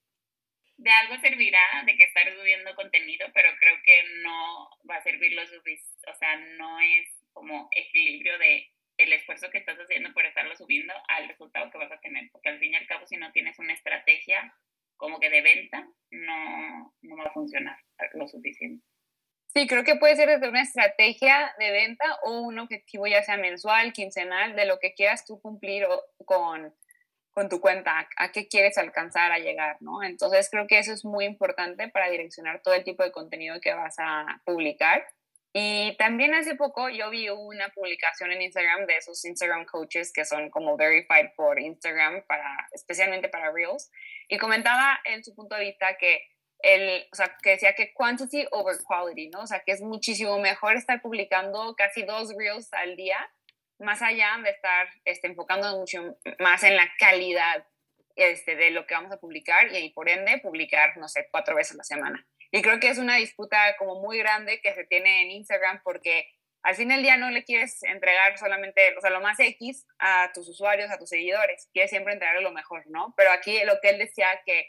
De algo servirá de que estar subiendo contenido, pero creo que no va a servir lo suficiente, o sea, no es como equilibrio de el esfuerzo que estás haciendo por estarlo subiendo al resultado que vas a tener, porque al fin y al cabo si no tienes una estrategia como que de venta, no, no va a funcionar lo suficiente. Sí, creo que puede ser desde una estrategia de venta o un objetivo ya sea mensual, quincenal, de lo que quieras tú cumplir con, con tu cuenta, a qué quieres alcanzar a llegar, ¿no? Entonces creo que eso es muy importante para direccionar todo el tipo de contenido que vas a publicar y también hace poco yo vi una publicación en Instagram de esos Instagram coaches que son como verified por Instagram, para, especialmente para Reels, y comentaba en su punto de vista que, el, o sea, que decía que quantity over quality, ¿no? O sea, que es muchísimo mejor estar publicando casi dos Reels al día, más allá de estar este, enfocando mucho más en la calidad este, de lo que vamos a publicar y, y por ende publicar, no sé, cuatro veces a la semana. Y creo que es una disputa como muy grande que se tiene en Instagram porque al fin del día no le quieres entregar solamente, o sea, lo más X a tus usuarios, a tus seguidores, quieres siempre entregarle lo mejor, ¿no? Pero aquí lo que él decía que,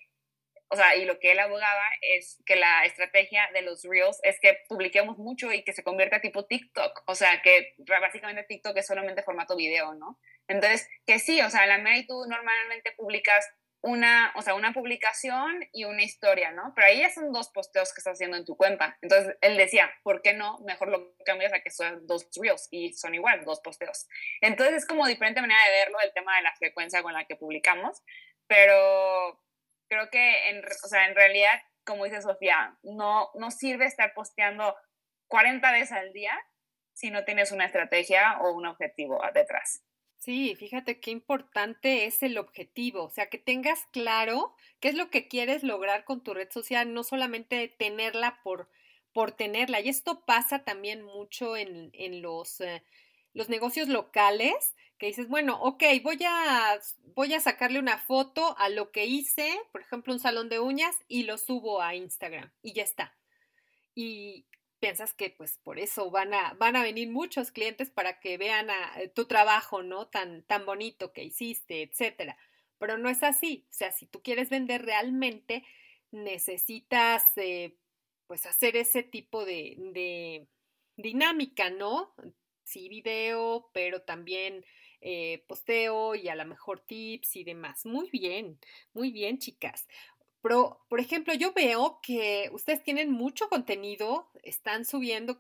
o sea, y lo que él abogaba es que la estrategia de los Reels es que publiquemos mucho y que se convierta tipo TikTok, o sea, que básicamente TikTok es solamente formato video, ¿no? Entonces, que sí, o sea, la Mary tú normalmente publicas una, o sea, una publicación y una historia, ¿no? Pero ahí ya son dos posteos que estás haciendo en tu cuenta. Entonces él decía, ¿por qué no? Mejor lo cambias a que son dos reels y son igual, dos posteos. Entonces es como diferente manera de verlo el tema de la frecuencia con la que publicamos, pero creo que en, o sea, en realidad, como dice Sofía, no, no sirve estar posteando 40 veces al día si no tienes una estrategia o un objetivo detrás. Sí, fíjate qué importante es el objetivo, o sea, que tengas claro qué es lo que quieres lograr con tu red social, no solamente tenerla por, por tenerla. Y esto pasa también mucho en, en los, eh, los negocios locales, que dices, bueno, ok, voy a, voy a sacarle una foto a lo que hice, por ejemplo, un salón de uñas, y lo subo a Instagram, y ya está. Y, piensas que pues por eso van a, van a venir muchos clientes para que vean a, eh, tu trabajo, ¿no? Tan, tan bonito que hiciste, etcétera. Pero no es así. O sea, si tú quieres vender realmente, necesitas eh, pues hacer ese tipo de, de, dinámica, ¿no? Sí, video, pero también eh, posteo y a lo mejor tips y demás. Muy bien, muy bien, chicas. Pero, por ejemplo, yo veo que ustedes tienen mucho contenido, están subiendo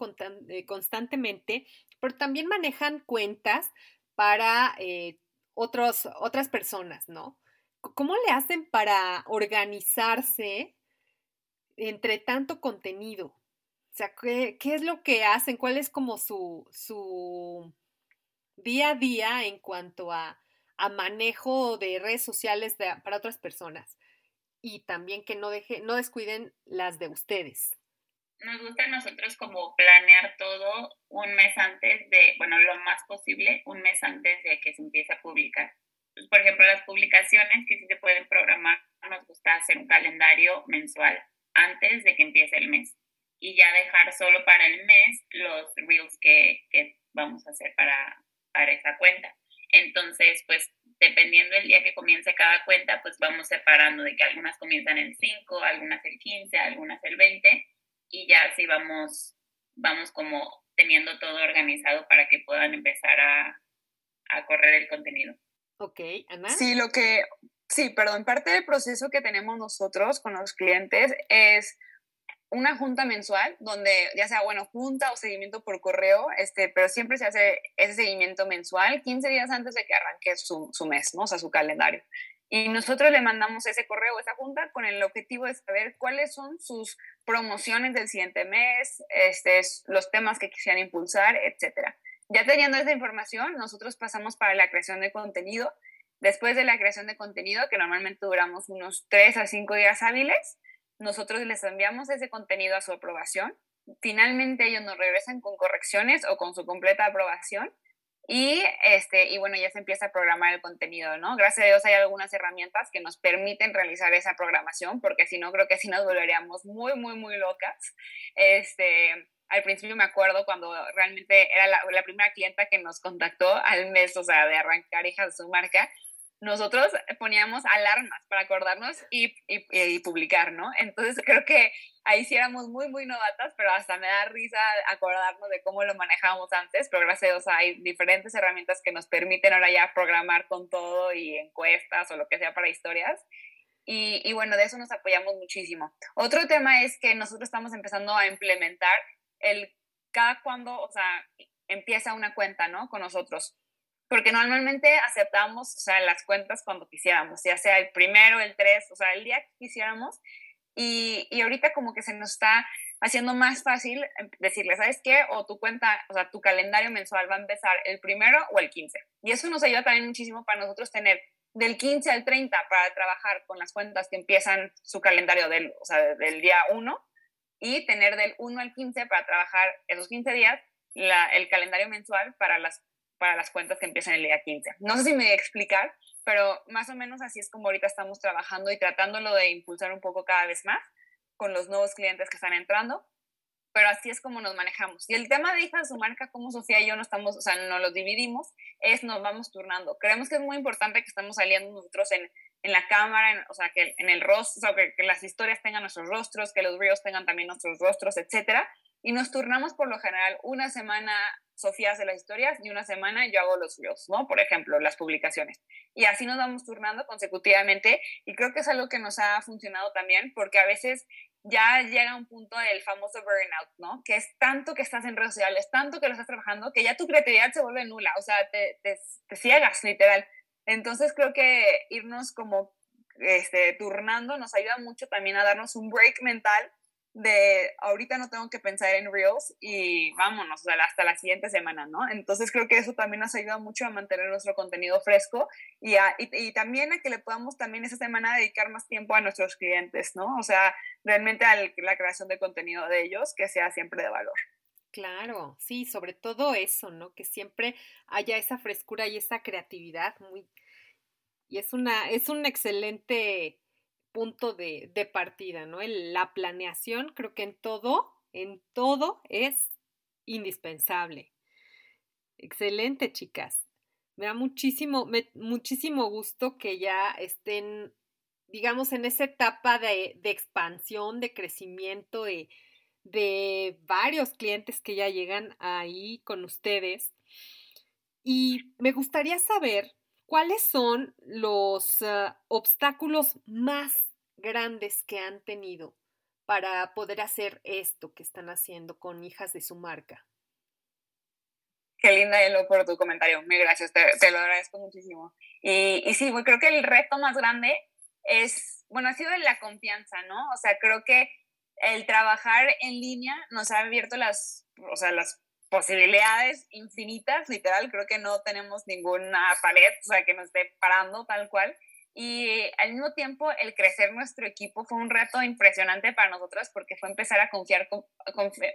eh, constantemente, pero también manejan cuentas para eh, otras personas, ¿no? ¿Cómo le hacen para organizarse entre tanto contenido? O sea, ¿qué, es lo que hacen? ¿Cuál es como su, su día a día en cuanto a, a manejo de redes sociales para otras personas? Y también que no, deje, no descuiden las de ustedes. Nos gusta a nosotros como planear todo un mes antes de, bueno, lo más posible, un mes antes de que se empiece a publicar. Pues, por ejemplo, las publicaciones que sí se pueden programar, nos gusta hacer un calendario mensual antes de que empiece el mes y ya dejar solo para el mes los reels que, que vamos a hacer para, para esa cuenta. Entonces, pues dependiendo del día que comience cada cuenta, pues vamos separando de que algunas comienzan el 5, algunas el 15, algunas el 20 y ya así vamos, vamos como teniendo todo organizado para que puedan empezar a, a correr el contenido. Ok, Ana. Sí, lo que, sí, perdón, parte del proceso que tenemos nosotros con los clientes es una junta mensual donde ya sea, bueno, junta o seguimiento por correo, este, pero siempre se hace ese seguimiento mensual 15 días antes de que arranque su, su mes, ¿no? O sea, su calendario. Y nosotros le mandamos ese correo, esa junta, con el objetivo de saber cuáles son sus promociones del siguiente mes, este, los temas que quisieran impulsar, etc. Ya teniendo esa información, nosotros pasamos para la creación de contenido. Después de la creación de contenido, que normalmente duramos unos 3 a 5 días hábiles, nosotros les enviamos ese contenido a su aprobación. Finalmente ellos nos regresan con correcciones o con su completa aprobación. Y, este, y bueno, ya se empieza a programar el contenido, ¿no? Gracias a Dios hay algunas herramientas que nos permiten realizar esa programación, porque si no, creo que si nos volveríamos muy, muy, muy locas. Este, al principio me acuerdo cuando realmente era la, la primera clienta que nos contactó al mes, o sea, de arrancar hijas de su marca, nosotros poníamos alarmas para acordarnos y, y, publicar, ¿no? Entonces creo que ahí sí éramos muy, muy novatas, pero hasta me da risa acordarnos de cómo lo manejábamos antes, pero gracias a Dios hay diferentes herramientas que nos permiten ahora ya programar con todo y encuestas o lo que sea para historias. Y, y bueno, de eso nos apoyamos muchísimo. Otro tema es que nosotros estamos empezando a implementar el cada cuando, o sea, empieza una cuenta, ¿no? Con nosotros porque normalmente aceptamos, o sea, las cuentas cuando quisiéramos, ya sea el primero, el tres, o sea, el día que quisiéramos. Y, y ahorita como que se nos está haciendo más fácil decirle, ¿sabes qué? O tu cuenta, o sea, tu calendario mensual va a empezar el primero o el 15. Y eso nos ayuda también muchísimo para nosotros tener del 15 al 30 para trabajar con las cuentas que empiezan su calendario del, o sea, del día 1 y tener del 1 al 15 para trabajar esos 15 días la, el calendario mensual para las para las cuentas que empiezan el día 15. No sé si me voy a explicar, pero más o menos así es como ahorita estamos trabajando y tratándolo de impulsar un poco cada vez más. con los nuevos clientes que están entrando, pero así es como nos manejamos. Y el tema de hija de su marca, como Sofía y yo no estamos, o sea, no los dividimos, es nos vamos turnando. Creemos que es muy importante que estamos saliendo nosotros en, en la cámara, o sea, que en el rostro, o sea, que, las historias tengan nuestros rostros, que los reels tengan también nuestros rostros, etcétera. Y nos turnamos por lo general una semana Sofía hace las historias y una semana yo hago los reels, ¿no? Por ejemplo, las publicaciones. Y así nos vamos turnando consecutivamente y creo que es algo que nos ha funcionado también porque a veces ya llega un punto del famoso burnout, ¿no? Que es tanto que estás en redes sociales, tanto que lo estás trabajando, que ya tu creatividad se vuelve nula, o sea, te, te, te ciegas, literal. Entonces creo que irnos como este, turnando nos ayuda mucho también a darnos un break mental de ahorita no tengo que pensar en Reels y vámonos hasta la siguiente semana, ¿no? Entonces creo que eso también nos ayuda mucho a mantener nuestro contenido fresco y, y, también a que le podamos también esa semana dedicar más tiempo a nuestros clientes, ¿no? O sea, realmente a la creación de contenido de ellos que sea siempre de valor. Claro, sí, sobre todo eso, ¿no? Que siempre haya esa frescura y esa creatividad muy... Y es una, es un excelente punto de, partida, ¿no? la planeación creo que en todo, en todo es indispensable. Excelente, chicas. Me da muchísimo, muchísimo gusto que ya estén, digamos, en esa etapa de, de expansión, de crecimiento, de, de varios clientes que ya llegan ahí con ustedes. Y me gustaría saber cuáles son los ah, obstáculos más grandes que han tenido para poder hacer esto que están haciendo con hijas de su marca. Qué linda, Elo, por tu comentario. Mil gracias, te, lo agradezco muchísimo. Y, y sí, creo que el reto más grande es, bueno, ha sido la confianza, ¿no? O sea, creo que el trabajar en línea nos ha abierto las, o sea, las posibilidades infinitas, literal, creo que no tenemos ninguna pared, o sea, que nos esté parando tal cual. Y al mismo tiempo, el crecer nuestro equipo fue un reto impresionante para nosotros porque fue empezar a confiar,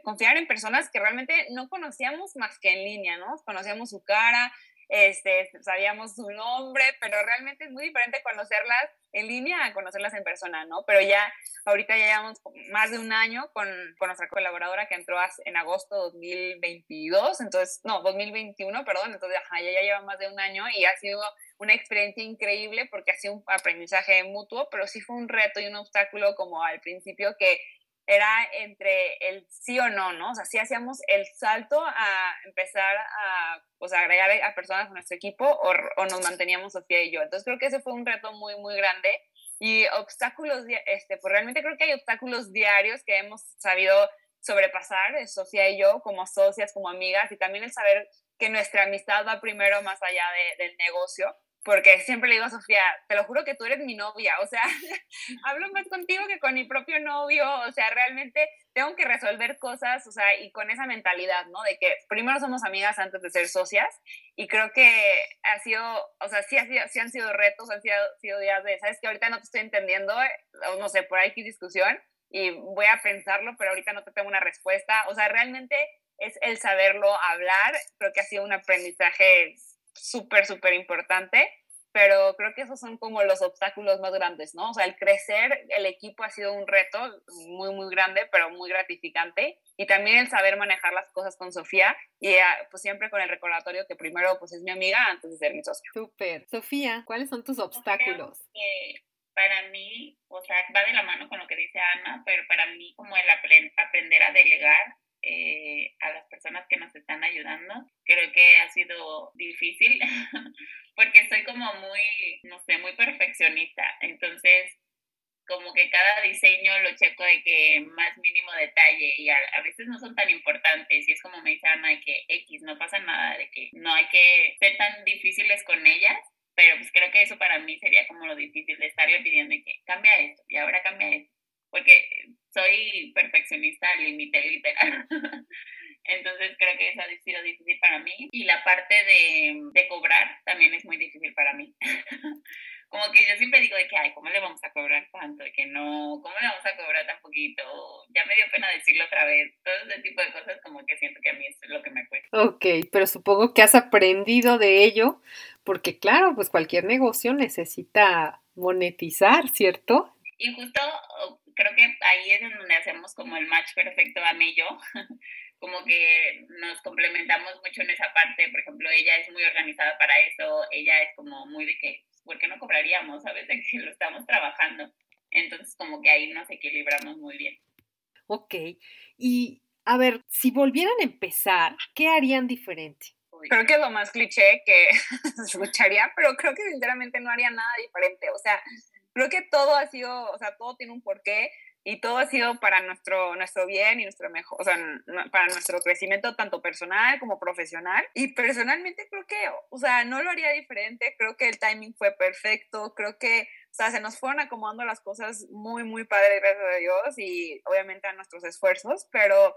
confiar en personas que realmente no conocíamos más que en línea, ¿no? Conocíamos su cara, este, sabíamos su nombre, pero realmente es muy diferente conocerlas en línea a conocerlas en persona, ¿no? Pero ya, ahorita ya llevamos más de un año con, con nuestra colaboradora que entró en agosto 2022, entonces, no, 2021, perdón, entonces, ya, ya lleva más de un año y ha sido una experiencia increíble porque ha sido un aprendizaje mutuo, pero sí fue un reto y un obstáculo como al principio que era entre el sí o no, ¿no? O sea, sí hacíamos el salto a empezar a pues, agregar a personas a nuestro equipo o, o, nos manteníamos Sofía y yo. Entonces creo que ese fue un reto muy, muy grande. Y obstáculos, este, pues realmente creo que hay obstáculos diarios que hemos sabido sobrepasar, eh, Sofía y yo, como socias, como amigas, y también el saber que nuestra amistad va primero más allá de, del negocio porque siempre le digo a Sofía, te lo juro que tú eres mi novia, o sea, hablo más contigo que con mi propio novio, o sea, realmente tengo que resolver cosas, o sea, y con esa mentalidad, ¿no? De que primero somos amigas antes de ser socias, y creo que ha sido, o sea, sí, ha sido, sí han sido retos, han sido, sido días de, sabes que ahorita no te estoy entendiendo, o no sé, por ahí hay discusión, y voy a pensarlo, pero ahorita no te tengo una respuesta, o sea, realmente es el saberlo hablar, creo que ha sido un aprendizaje súper, súper importante, pero creo que esos son como los obstáculos más grandes, ¿no? O sea, el crecer el equipo ha sido un reto muy, muy grande, pero muy gratificante. Y también el saber manejar las cosas con Sofía y ah, pues siempre con el recordatorio que primero pues es mi amiga antes de ser mi socio. Súper. Sofía, ¿cuáles son tus obstáculos? para mí, o sea, va de la mano con lo que dice Ana, pero para mí como el aprender a delegar eh, a las personas que nos están ayudando. Creo que ha sido difícil porque soy como muy, no sé, muy perfeccionista. Entonces, como que cada diseño lo checo de que más mínimo detalle y a, veces no son tan importantes y es como me dice Ana que X, no pasa nada, de que no hay que ser tan difíciles con ellas, pero pues creo que eso para mí sería como lo difícil de estar pidiendo que cambia esto y ahora cambia esto porque soy perfeccionista al límite literal. Entonces creo que eso ha sido difícil para mí. Y la parte de, de cobrar también es muy difícil para mí. como que yo siempre digo de que, ay, ¿cómo le vamos a cobrar tanto? De que no, ¿cómo le vamos a cobrar tan poquito? Ya me dio pena decirlo otra vez. Todo ese tipo de cosas como que siento que a mí es lo que me cuesta. Ok, pero supongo que has aprendido de ello, porque claro, pues cualquier negocio necesita monetizar, ¿cierto? Y justo creo que ahí es en donde hacemos como el match perfecto a mí y yo. como que nos complementamos mucho en esa parte. Por ejemplo, ella es muy organizada para eso, ella es como muy de que, pues, ¿por qué no cobraríamos? ¿Sabes? De que lo estamos trabajando. Entonces, como que ahí nos equilibramos muy bien. Ok. Y a ver, si volvieran a empezar, ¿qué harían diferente? Creo que es lo más cliché que escucharía, pero creo que sinceramente no haría nada diferente. O sea, creo que todo ha sido, o sea, todo tiene un porqué y todo ha sido para nuestro, nuestro bien y nuestro mejor, o sea, para nuestro crecimiento tanto personal como profesional. Y personalmente creo que, o sea, no lo haría diferente, creo que el timing fue perfecto, creo que, o sea, se nos fueron acomodando las cosas muy, muy padre, gracias a Dios y obviamente a nuestros esfuerzos, pero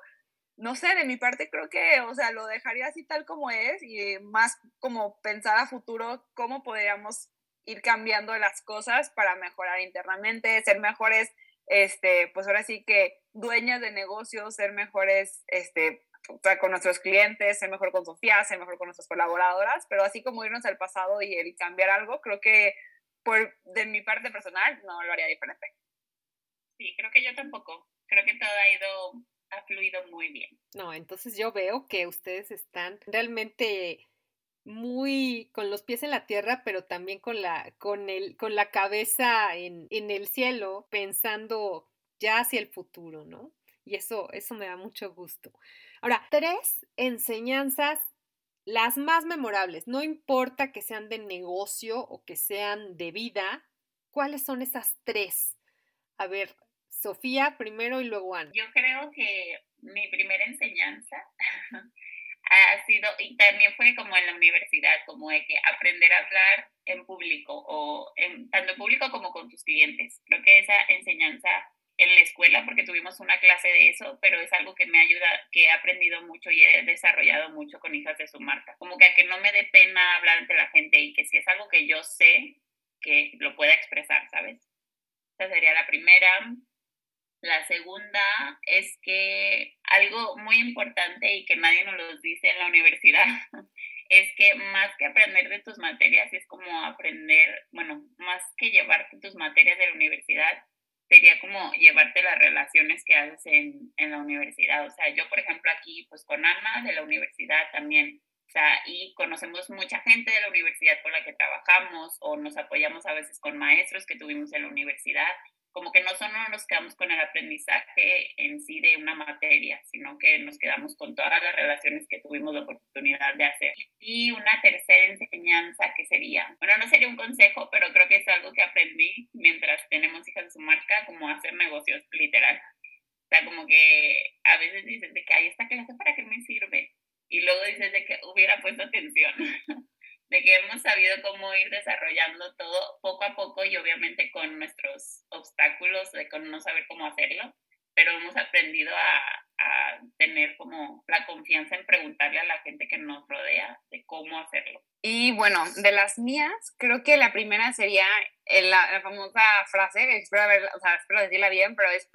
no sé, de mi parte creo que, o sea, lo dejaría así tal como es y más como pensar a futuro cómo podríamos ir cambiando las cosas para mejorar internamente, ser mejores, este, pues ahora sí que dueñas de negocios, ser mejores, este, con nuestros clientes, ser mejor con Sofía, ser mejor con nuestras colaboradoras, pero así como irnos al pasado y el cambiar algo, creo que por, de mi parte personal no lo haría diferente. Sí, creo que yo tampoco. Creo que todo ha ido ha fluido muy bien. No, entonces yo veo que ustedes están realmente muy con los pies en la tierra, pero también con la, con el, con la cabeza en, en el cielo, pensando ya hacia el futuro, ¿no? Y eso, eso me da mucho gusto. Ahora, tres enseñanzas, las más memorables, no importa que sean de negocio o que sean de vida, ¿cuáles son esas tres? A ver, Sofía primero y luego Ana. Yo creo que mi primera enseñanza ha sido, y también fue como en la universidad, como de que aprender a hablar en público, o en, tanto en público como con tus clientes. Creo que esa enseñanza en la escuela, porque tuvimos una clase de eso, pero es algo que me ayuda, que he aprendido mucho y he desarrollado mucho con hijas de su marca. Como que a que no me dé pena hablar ante la gente y que si es algo que yo sé, que lo pueda expresar, ¿sabes? Esa sería la primera. La segunda es que algo muy importante y que nadie nos lo dice en la universidad es que más que aprender de tus materias es como aprender, bueno, más que llevarte tus materias de la universidad, sería como llevarte las relaciones que haces en, en la universidad. O sea, yo, por ejemplo, aquí, pues con Ana de la universidad también, o sea, y conocemos mucha gente de la universidad con la que trabajamos o nos apoyamos a veces con maestros que tuvimos en la universidad como que no solo nos quedamos con el aprendizaje en sí de una materia, sino que nos quedamos con todas las relaciones que tuvimos la oportunidad de hacer. Y una tercera enseñanza que sería, bueno, no sería un consejo, pero creo que es algo que aprendí mientras tenemos hijas de su marca, como hacer negocios, literal. O sea, como que a veces dices de que hay esta clase para qué me sirve. Y luego dices de que hubiera puesto atención. de que hemos sabido cómo ir desarrollando todo poco a poco y obviamente con nuestros obstáculos de con no saber cómo hacerlo, pero hemos aprendido a, a, tener como la confianza en preguntarle a la gente que nos rodea de cómo hacerlo. Y bueno, de las mías, creo que la primera sería la, la famosa frase, espero, o sea, espero decirla bien, pero es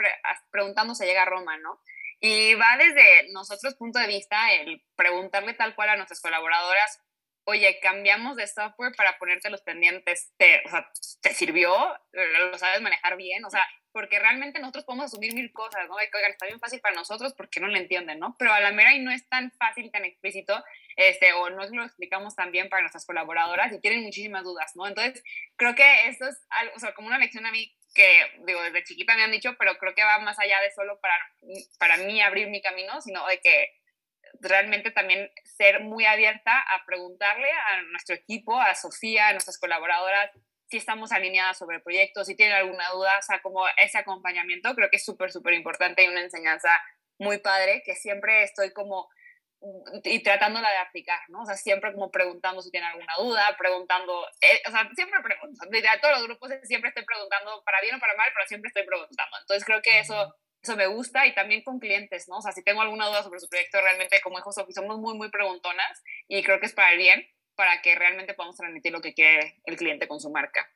preguntando se llega a Roma, ¿no? Y va desde nosotros punto de vista el preguntarle tal cual a nuestras colaboradoras oye, cambiamos de software para ponerte los pendientes, ¿te, o sea, ¿te sirvió? ¿Lo sabes manejar bien? O sea, porque realmente nosotros podemos asumir mil cosas, ¿no? que, oigan, está bien fácil para nosotros porque no lo entienden, ¿no? Pero a la mera y no es tan fácil, tan explícito, este, o no lo explicamos tan bien para nuestras colaboradoras y tienen muchísimas dudas, ¿no? Entonces, creo que esto es algo, o sea, como una lección a mí que, digo, desde chiquita me han dicho, pero creo que va más allá de solo para, para mí abrir mi camino, sino de que realmente también ser muy abierta a preguntarle a nuestro equipo, a Sofía, a nuestras colaboradoras, si estamos alineadas sobre el proyecto, si tienen alguna duda, o sea, como ese acompañamiento, creo que es súper, súper importante y una enseñanza muy padre que siempre estoy como y tratándola de aplicar, ¿no? O sea, siempre como preguntando si tienen alguna duda, preguntando, eh, o sea, siempre pregunto, a todos los grupos siempre estoy preguntando para bien o para mal, pero siempre estoy preguntando. Entonces creo que eso eso me gusta y también con clientes, ¿no? O sea, si tengo alguna duda sobre su proyecto, realmente como hijos somos muy, muy preguntonas y creo que es para el bien, para que realmente podamos transmitir lo que quiere el cliente con su marca.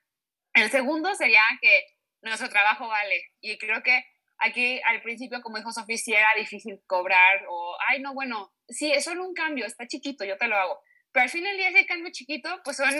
El segundo sería que nuestro trabajo vale y creo que aquí al principio como hijos oficial era difícil cobrar o, ay, no, bueno, sí, eso es un cambio, está chiquito, yo te lo hago pero al fin del día ese cambio chiquito, pues son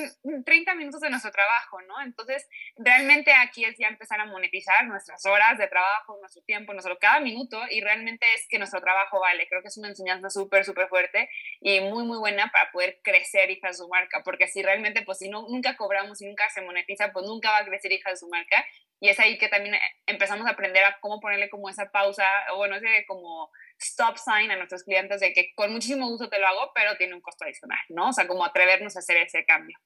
30 minutos de nuestro trabajo, ¿no? Entonces, realmente aquí es ya empezar a monetizar nuestras horas de trabajo, nuestro tiempo, nuestro cada minuto, y realmente es que nuestro trabajo vale. Creo que es una enseñanza súper, súper fuerte y muy, muy buena para poder crecer hija de su marca, porque si realmente, pues si no, nunca cobramos y nunca se monetiza, pues nunca va a crecer hija de su marca. Y es ahí que también empezamos a aprender a cómo ponerle como esa pausa, o bueno, ese como stop sign a nuestros clientes de que con muchísimo gusto te lo hago, pero tiene un costo adicional, ¿no? O sea, como atrevernos a hacer ese cambio.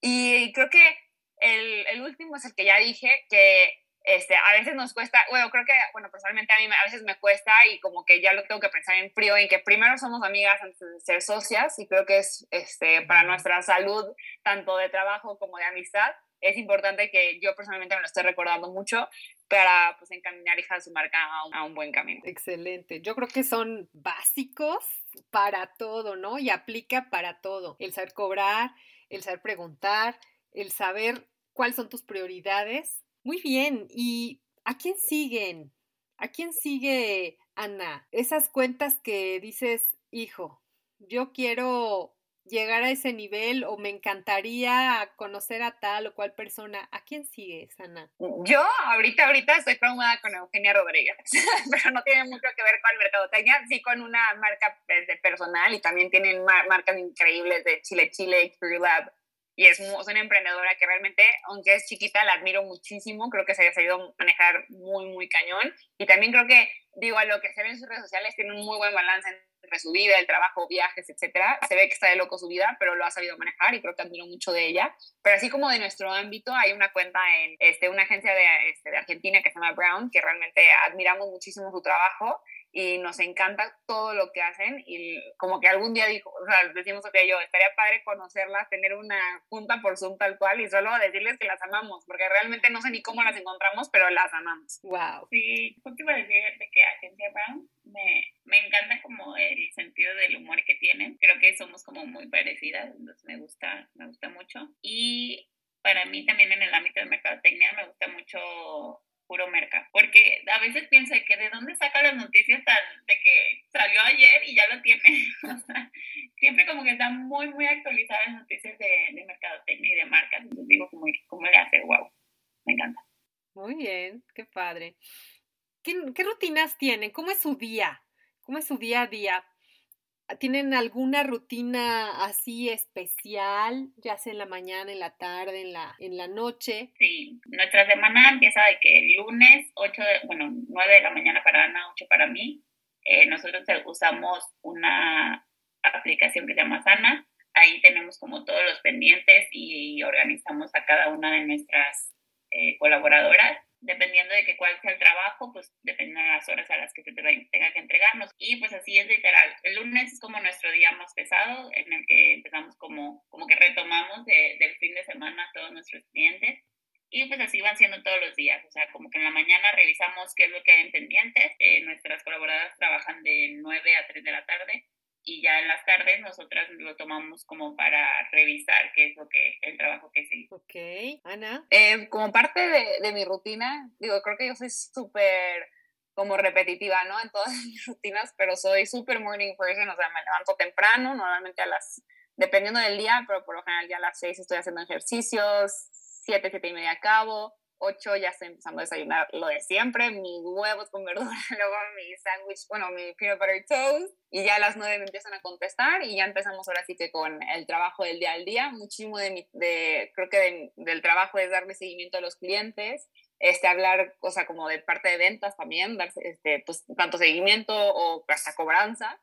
Y creo que el, el último es el que ya dije, que este, a veces nos cuesta, bueno, creo que, bueno, personalmente a mí a veces me cuesta y como que ya lo tengo que pensar en frío, en que primero somos amigas antes de ser socias y creo que es este, para nuestra salud, tanto de trabajo como de amistad, es importante que yo personalmente me lo esté recordando mucho para pues encaminar hija de su marca a un, buen camino. Excelente. Yo creo que son básicos para todo, ¿no? Y aplica para todo. El saber cobrar, el saber preguntar, el saber cuáles son tus prioridades. Muy bien. ¿Y a quién siguen? ¿A quién sigue Ana? Esas cuentas que dices, hijo, yo quiero llegar a ese nivel o me encantaría conocer a tal o cual persona. ¿A quién sigues, Ana? Yo ahorita, ahorita estoy traumada con Eugenia Rodríguez, pero no tiene mucho que ver con el mercadotecnia, sí con una marca pues, de personal y también tienen marcas increíbles de Chile Chile, Crew Lab, y es, es, una emprendedora que realmente, aunque es chiquita, la admiro muchísimo, creo que se ha sabido manejar muy, muy cañón, y también creo que, digo, a lo que se ve en sus redes sociales, tiene un muy buen balance entre su vida, el trabajo, viajes, etcétera. Se ve que está de loco su vida, pero lo ha sabido manejar y creo que admiro mucho de ella. Pero así como de nuestro ámbito, hay una cuenta en este, una agencia de, este, de Argentina que se llama Brown, que realmente admiramos muchísimo su trabajo y nos encanta todo lo que hacen y como que algún día dijo, o sea, decimos que yo, estaría padre conocerlas, tener una junta por Zoom tal cual y solo decirles que las amamos, porque realmente no sé ni cómo las encontramos, pero las amamos. Wow. Sí, justo iba a decir de que Agencia Brown me, me encanta como el sentido del humor que tienen, creo que somos como muy parecidas, entonces me gusta, me gusta mucho. Y para mí también en el ámbito de mercadotecnia me gusta mucho puro merca, porque a veces pienso que de dónde saca las noticias tan de que salió ayer y ya lo tiene. o sea, siempre como que están muy, muy actualizadas las noticias de, de mercadotecnia y de marcas. Entonces digo, como, ¿cómo le hace? Wow, me encanta. Muy bien, qué padre. ¿Qué, ¿Qué rutinas tienen? ¿Cómo es su día? ¿Cómo es su día a día? ¿Tienen alguna rutina así especial, ya sea en la mañana, en la tarde, en la, en la noche? Sí, nuestra semana empieza de que el lunes, 8 de, bueno, 9 de la mañana para Ana, 8 para mí. Eh, nosotros usamos una aplicación que se llama Sana. Ahí tenemos como todos los pendientes y organizamos a cada una de nuestras eh, colaboradoras dependiendo de que cuál sea el trabajo, pues dependiendo de las horas a las que se te tenga que entregarnos. Y pues así es literal. El lunes es como nuestro día más pesado, en el que empezamos como, como que retomamos del fin de semana a todos nuestros clientes. Y pues así van siendo todos los días, o sea, como que en la mañana revisamos qué es lo que hay en pendientes. Eh, nuestras colaboradoras trabajan de 9 a 3 de la tarde y ya en las tardes nosotras lo tomamos como para revisar qué es lo que el trabajo que se hizo. Ok, Ana. Eh, como parte de, de, mi rutina, digo, creo que yo soy súper como repetitiva, ¿no? En todas mis rutinas, pero soy súper morning person, o sea, me levanto temprano, normalmente a las, dependiendo del día, pero por lo general ya a las seis estoy haciendo ejercicios, siete, siete y media acabo, 8 ya estoy empezando a desayunar lo de siempre, mis huevos con verdura, luego mi sándwich, bueno, mi peanut butter toast, y ya a las 9 me empiezan a contestar y ya empezamos ahora sí que con el trabajo del día al día. Muchísimo de, mi, de creo que del trabajo es darle seguimiento a los clientes, este, hablar, o sea, como de parte de ventas también, dar este, pues, tanto seguimiento o hasta cobranza.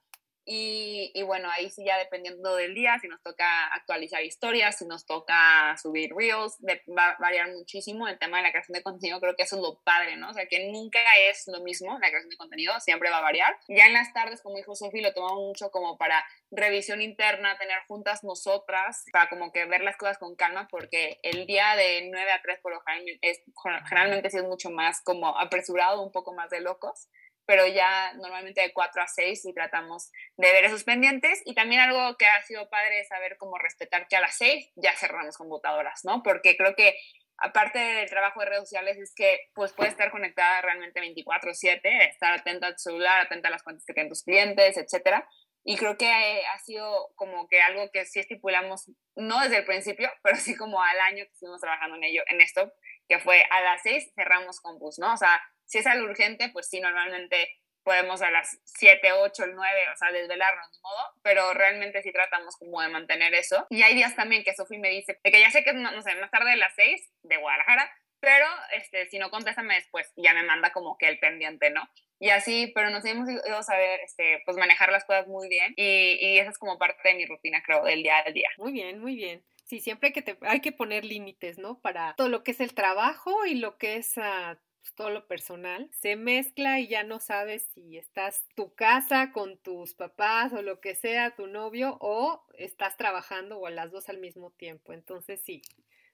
Y, y, bueno, ahí sí ya dependiendo del día, si nos toca actualizar historias, si nos toca subir reels, va a variar muchísimo el tema de la creación de contenido, creo que eso es lo padre, ¿no? O sea, que nunca es lo mismo la creación de contenido, siempre va a variar. Ya en las tardes, como dijo Sofi, lo tomamos mucho como para revisión interna, tener juntas nosotras, para como que ver las cosas con calma, porque el día de 9 a 3 por lo general es, generalmente sí es mucho más como apresurado, un poco más de locos pero ya normalmente de 4 a 6 y tratamos de ver esos pendientes. Y también algo que ha sido padre es saber cómo respetar que a las 6 ya cerramos computadoras, ¿no? Porque creo que aparte del trabajo de redes sociales es que pues puedes estar conectada realmente 24/7, estar atenta al celular, atenta a las cuentas que tienen tus clientes, etcétera. y creo que ha sido como que algo que sí estipulamos, no desde el principio, pero sí como al año que estuvimos trabajando en ello, en esto, que fue a las seis cerramos con bus, ¿no? O sea, si es algo urgente, pues sí, normalmente podemos a las 7, 8, 9, o sea, desvelarnos de modo, pero realmente sí tratamos como de mantener eso. Y hay días también que Sofi me dice, de que ya sé que, no, no sé, más tarde de las 6 de Guadalajara, pero este, si no, contéstame después, ya me manda como que el pendiente, ¿no? Y así, pero nos hemos ido a saber, este, pues manejar las cosas muy bien y, y esa es como parte de mi rutina, creo, del día al día. Muy bien, muy bien. Sí, siempre hay que, te, hay que poner límites, ¿no? Para todo lo que es el trabajo y lo que es uh, todo lo personal. Se mezcla y ya no sabes si estás tu casa con tus papás o lo que sea, tu novio, o estás trabajando o las dos al mismo tiempo. Entonces sí,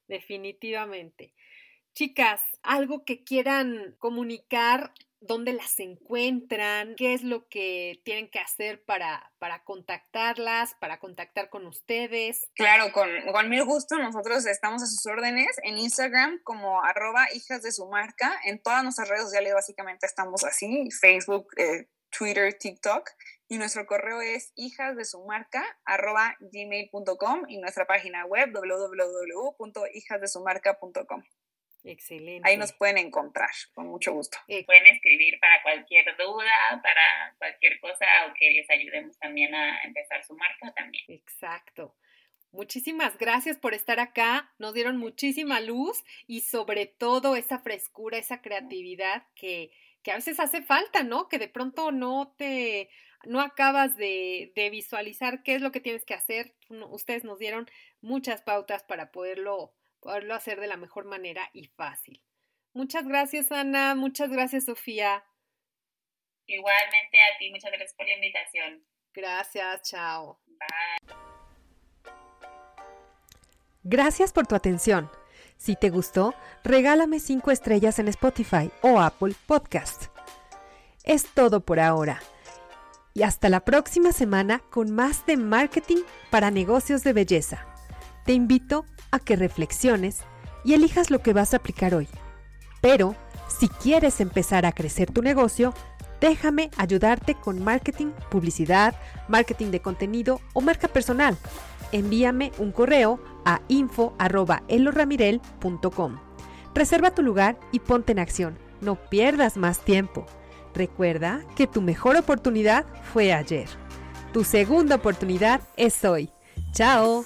definitivamente. Chicas, algo que quieran comunicar, dónde las encuentran, qué es lo que tienen que hacer para, para contactarlas, para contactar con ustedes. Claro, con, con mil gusto. Nosotros estamos a sus órdenes en Instagram como arroba hijas de su marca. En todas nuestras redes sociales básicamente estamos así, Facebook, eh, Twitter, TikTok. Y nuestro correo es hijas de su marca arroba gmail.com y nuestra página web www.hijasdesumarca.com. Excelente. Ahí nos pueden encontrar, con mucho gusto. Pueden escribir para cualquier duda, para cualquier cosa o que les ayudemos también a empezar su marca también. Exacto. Muchísimas gracias por estar acá. Nos dieron muchísima luz y sobre todo esa frescura, esa creatividad que, que a veces hace falta, ¿no? Que de pronto no te, no acabas de, de visualizar qué es lo que tienes que hacer. Ustedes nos dieron muchas pautas para poderlo poderlo hacer de la mejor manera y fácil. Muchas gracias, Ana. Muchas gracias, Sofía. Igualmente a ti. Muchas gracias por la invitación. Gracias. Chao. Bye. Gracias por tu atención. Si te gustó, regálame 5 estrellas en Spotify o Apple Podcast. Es todo por ahora. Y hasta la próxima semana con más de marketing para negocios de belleza. Te invito a que reflexiones y elijas lo que vas a aplicar hoy. Pero, si quieres empezar a crecer tu negocio, déjame ayudarte con marketing, publicidad, marketing de contenido o marca personal. Envíame un correo a info.eloramirel.com. Reserva tu lugar y ponte en acción. No pierdas más tiempo. Recuerda que tu mejor oportunidad fue ayer. Tu segunda oportunidad es hoy. ¡Chao!